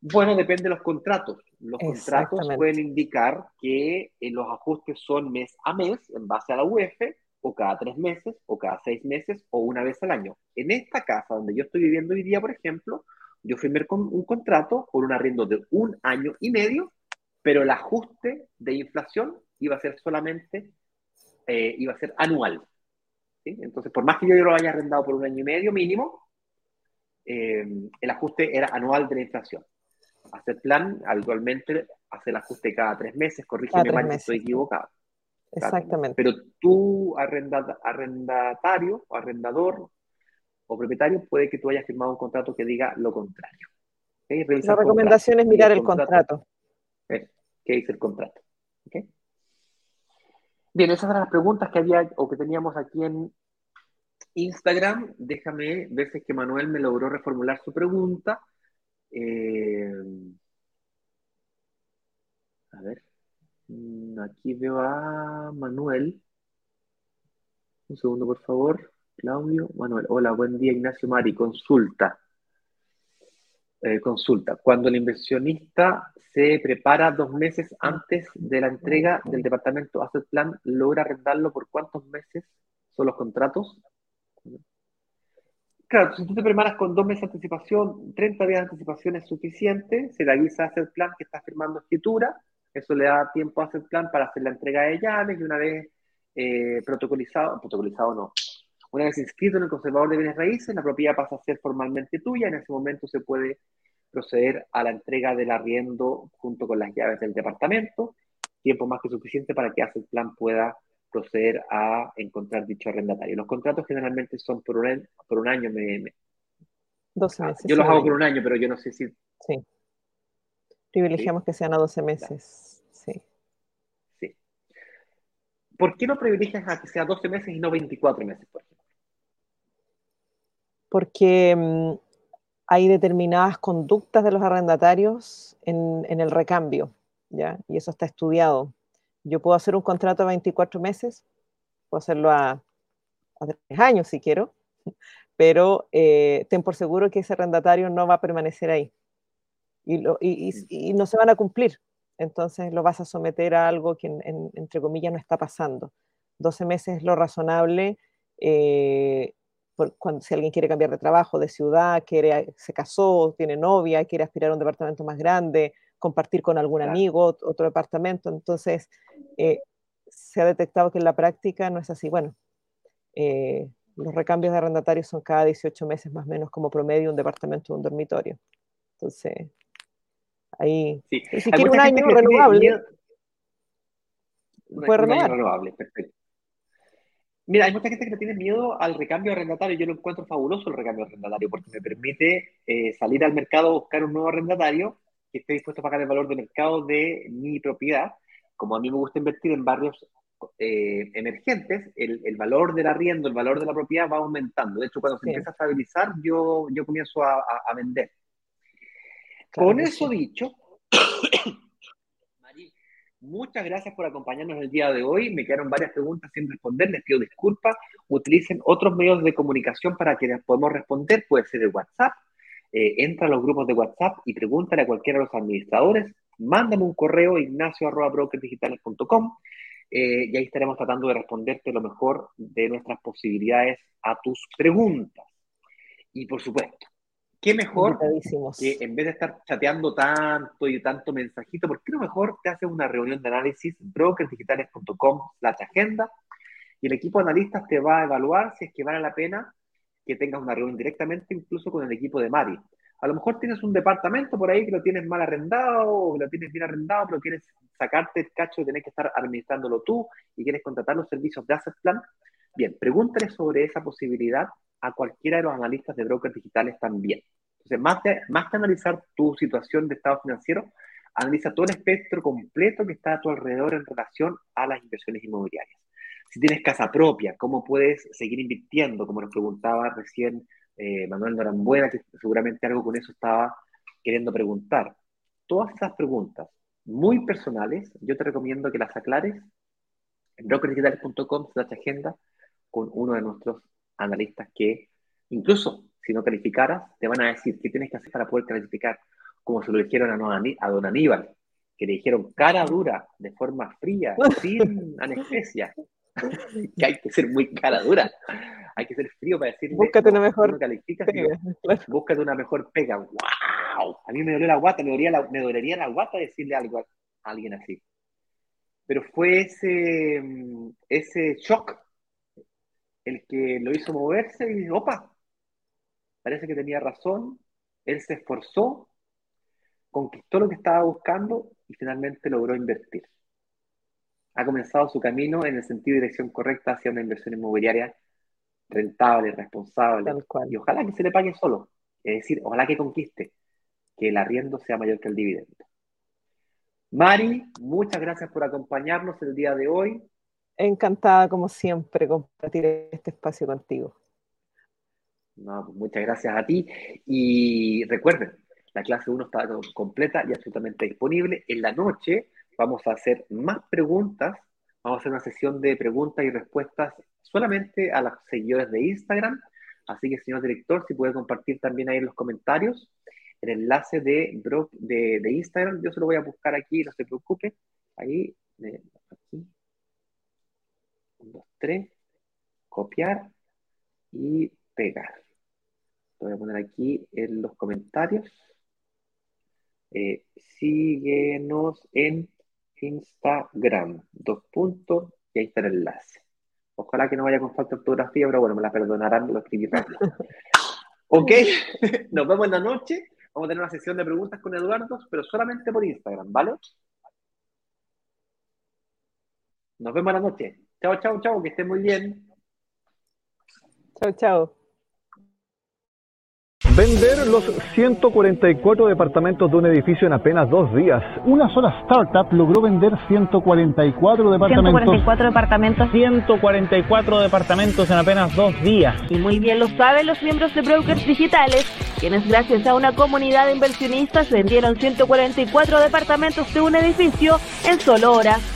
Bueno, depende de los contratos. Los contratos pueden indicar que eh, los ajustes son mes a mes en base a la UEF, o cada tres meses, o cada seis meses, o una vez al año. En esta casa donde yo estoy viviendo hoy día, por ejemplo, yo firmé con un contrato por un arriendo de un año y medio, pero el ajuste de inflación iba a ser solamente, eh, iba a ser anual. Entonces, por más que yo lo haya arrendado por un año y medio mínimo, eh, el ajuste era anual de la inflación. Hacer plan, habitualmente hace el ajuste cada tres meses, corrígeme mal si estoy equivocado. Exactamente. Pero tú, arrendatario o arrendador o propietario, puede que tú hayas firmado un contrato que diga lo contrario. La recomendación es mirar el contrato. Eh, ¿Qué dice el contrato? Bien, esas eran las preguntas que había o que teníamos aquí en Instagram. Déjame ver si que Manuel me logró reformular su pregunta. Eh, a ver. Mm, aquí veo a Manuel. Un segundo, por favor. Claudio, Manuel. Hola, buen día, Ignacio Mari. Consulta. Eh, consulta. Cuando el inversionista se prepara dos meses antes de la entrega del departamento el plan, ¿logra arrendarlo por cuántos meses son los contratos? Claro, si tú te preparas con dos meses de anticipación, 30 días de anticipación es suficiente, se le avisa a hacer plan que está firmando escritura, eso le da tiempo a hacer plan para hacer la entrega de llaves y una vez eh, protocolizado, protocolizado no, una vez inscrito en el conservador de bienes raíces, la propiedad pasa a ser formalmente tuya, en ese momento se puede proceder a la entrega del arriendo junto con las llaves del departamento, tiempo más que suficiente para que el plan pueda proceder a encontrar dicho arrendatario. Los contratos generalmente son por un, por un año. Me, 12 meses. Yo los hago por un año, pero yo no sé si... Sí. Privilegiamos que sean a 12 meses. Sí. Sí. ¿Por qué no privilegias a que sea 12 meses y no 24 meses, por ejemplo? Porque mm, hay determinadas conductas de los arrendatarios en, en el recambio, ¿ya? Y eso está estudiado. Yo puedo hacer un contrato a 24 meses, puedo hacerlo a, a 3 años si quiero, pero eh, ten por seguro que ese arrendatario no va a permanecer ahí y, lo, y, y, no se van a cumplir. Entonces lo vas a someter a algo que, entre comillas, no está pasando. 12 meses es lo razonable. Eh, cuando, si alguien quiere cambiar de trabajo, de ciudad, quiere, se casó, tiene novia, quiere aspirar a un departamento más grande, compartir con algún amigo otro departamento. Entonces, eh, se ha detectado que en la práctica no es así. Bueno, eh, los recambios de arrendatarios son cada 18 meses más o menos como promedio un departamento de un dormitorio. Entonces, ahí, si quiere un año renovable, puede renovar. renovable, perfecto. Mira, hay mucha gente que le tiene miedo al recambio arrendatario. Yo lo encuentro fabuloso el recambio arrendatario porque me permite eh, salir al mercado a buscar un nuevo arrendatario que esté dispuesto a pagar el valor de mercado de mi propiedad. Como a mí me gusta invertir en barrios eh, emergentes, el, el, valor del arriendo, el valor de la propiedad va aumentando. De hecho, cuando se empieza a estabilizar, yo, yo comienzo a, a, vender. Con eso dicho, muchas gracias por acompañarnos el día de hoy. Me quedaron varias preguntas sin responder. Les pido disculpas. Utilicen otros medios de comunicación para que les podamos responder. Puede ser el WhatsApp, eh, entra a los grupos de WhatsApp y pregúntale a cualquiera de los administradores, mándame un correo ignacio.brokerdigitales.com eh, y ahí estaremos tratando de responderte lo mejor de nuestras posibilidades a tus preguntas. Y por supuesto, qué mejor que en vez de estar chateando tanto y tanto mensajito, ¿por qué no mejor te haces una reunión de análisis brokersdigitales.com slash agenda y el equipo de analistas te va a evaluar si es que vale la pena que tengas una reunión directamente incluso con el equipo de Mari. A lo mejor tienes un departamento por ahí que lo tienes mal arrendado o que lo tienes bien arrendado, pero quieres sacarte el cacho de tener que estar administrándolo tú y quieres contratar los servicios de Asset Plan. Bien, pregúntale sobre esa posibilidad a cualquiera de los analistas de brokers digitales también. Entonces, más, que analizar tu situación de estado financiero, analiza todo el espectro completo que está a tu alrededor en relación a las inversiones inmobiliarias. Si tienes casa propia, ¿cómo puedes seguir invirtiendo? Como nos preguntaba recién eh, Manuel Norambuena, que seguramente algo con eso estaba queriendo preguntar. Todas esas preguntas muy personales, yo te recomiendo que las aclares en brokerdigitales.com slash agenda con uno de nuestros analistas que incluso si no calificaras, te van a decir qué tienes que hacer para poder calificar, como se lo dijeron a, don Aníbal. que le dijeron cara dura, de forma fría, sin anestesia, que hay que ser muy cara dura, hay que ser frío para decirle, búscate una mejor pega, búscate una mejor pega, wow, a mí me dolió la guata, me, dolería la, me dolería la guata decirle algo a alguien así. Pero fue ese, ese shock el que lo hizo moverse y, opa, parece que tenía razón, él se esforzó, conquistó lo que estaba buscando y finalmente logró invertir. Ha comenzado su camino en el sentido y dirección correcta hacia una inversión inmobiliaria rentable, responsable. Y ojalá que se le pague solo. Es decir, ojalá que conquiste, que el arriendo sea mayor que el dividendo. Mari, muchas gracias por acompañarnos el día de hoy. Encantada, como siempre, compartir este espacio contigo. No, pues muchas gracias a ti. Y recuerden, la clase 1 está completa y absolutamente disponible. En la noche vamos a hacer más preguntas. Vamos a hacer una sesión de preguntas y respuestas solamente a los seguidores de Instagram. Así que, señor director, si puede compartir también ahí en los comentarios el enlace de, de, de Instagram. Yo se lo voy a buscar aquí, no se preocupe. Ahí, aquí. 1, 2, 3. Copiar y pegar. Lo voy a poner aquí en los comentarios. Eh, síguenos en Instagram. Dos puntos y ahí está el enlace. Ojalá que no vaya con falta de ortografía, pero bueno, me la perdonarán, lo escribí rápido. ok, nos vemos en la noche. Vamos a tener una sesión de preguntas con Eduardo, pero solamente por Instagram, ¿vale? Nos vemos en la noche. Chao, chao, chao, que estén muy bien. Chao, chao. Vender los 144 departamentos de un edificio en apenas dos días. Una sola startup logró vender 144 departamentos. 144 departamentos. 144 departamentos en apenas dos días. Y muy bien lo saben los miembros de Brokers Digitales, quienes gracias a una comunidad de inversionistas vendieron 144 departamentos de un edificio en solo horas.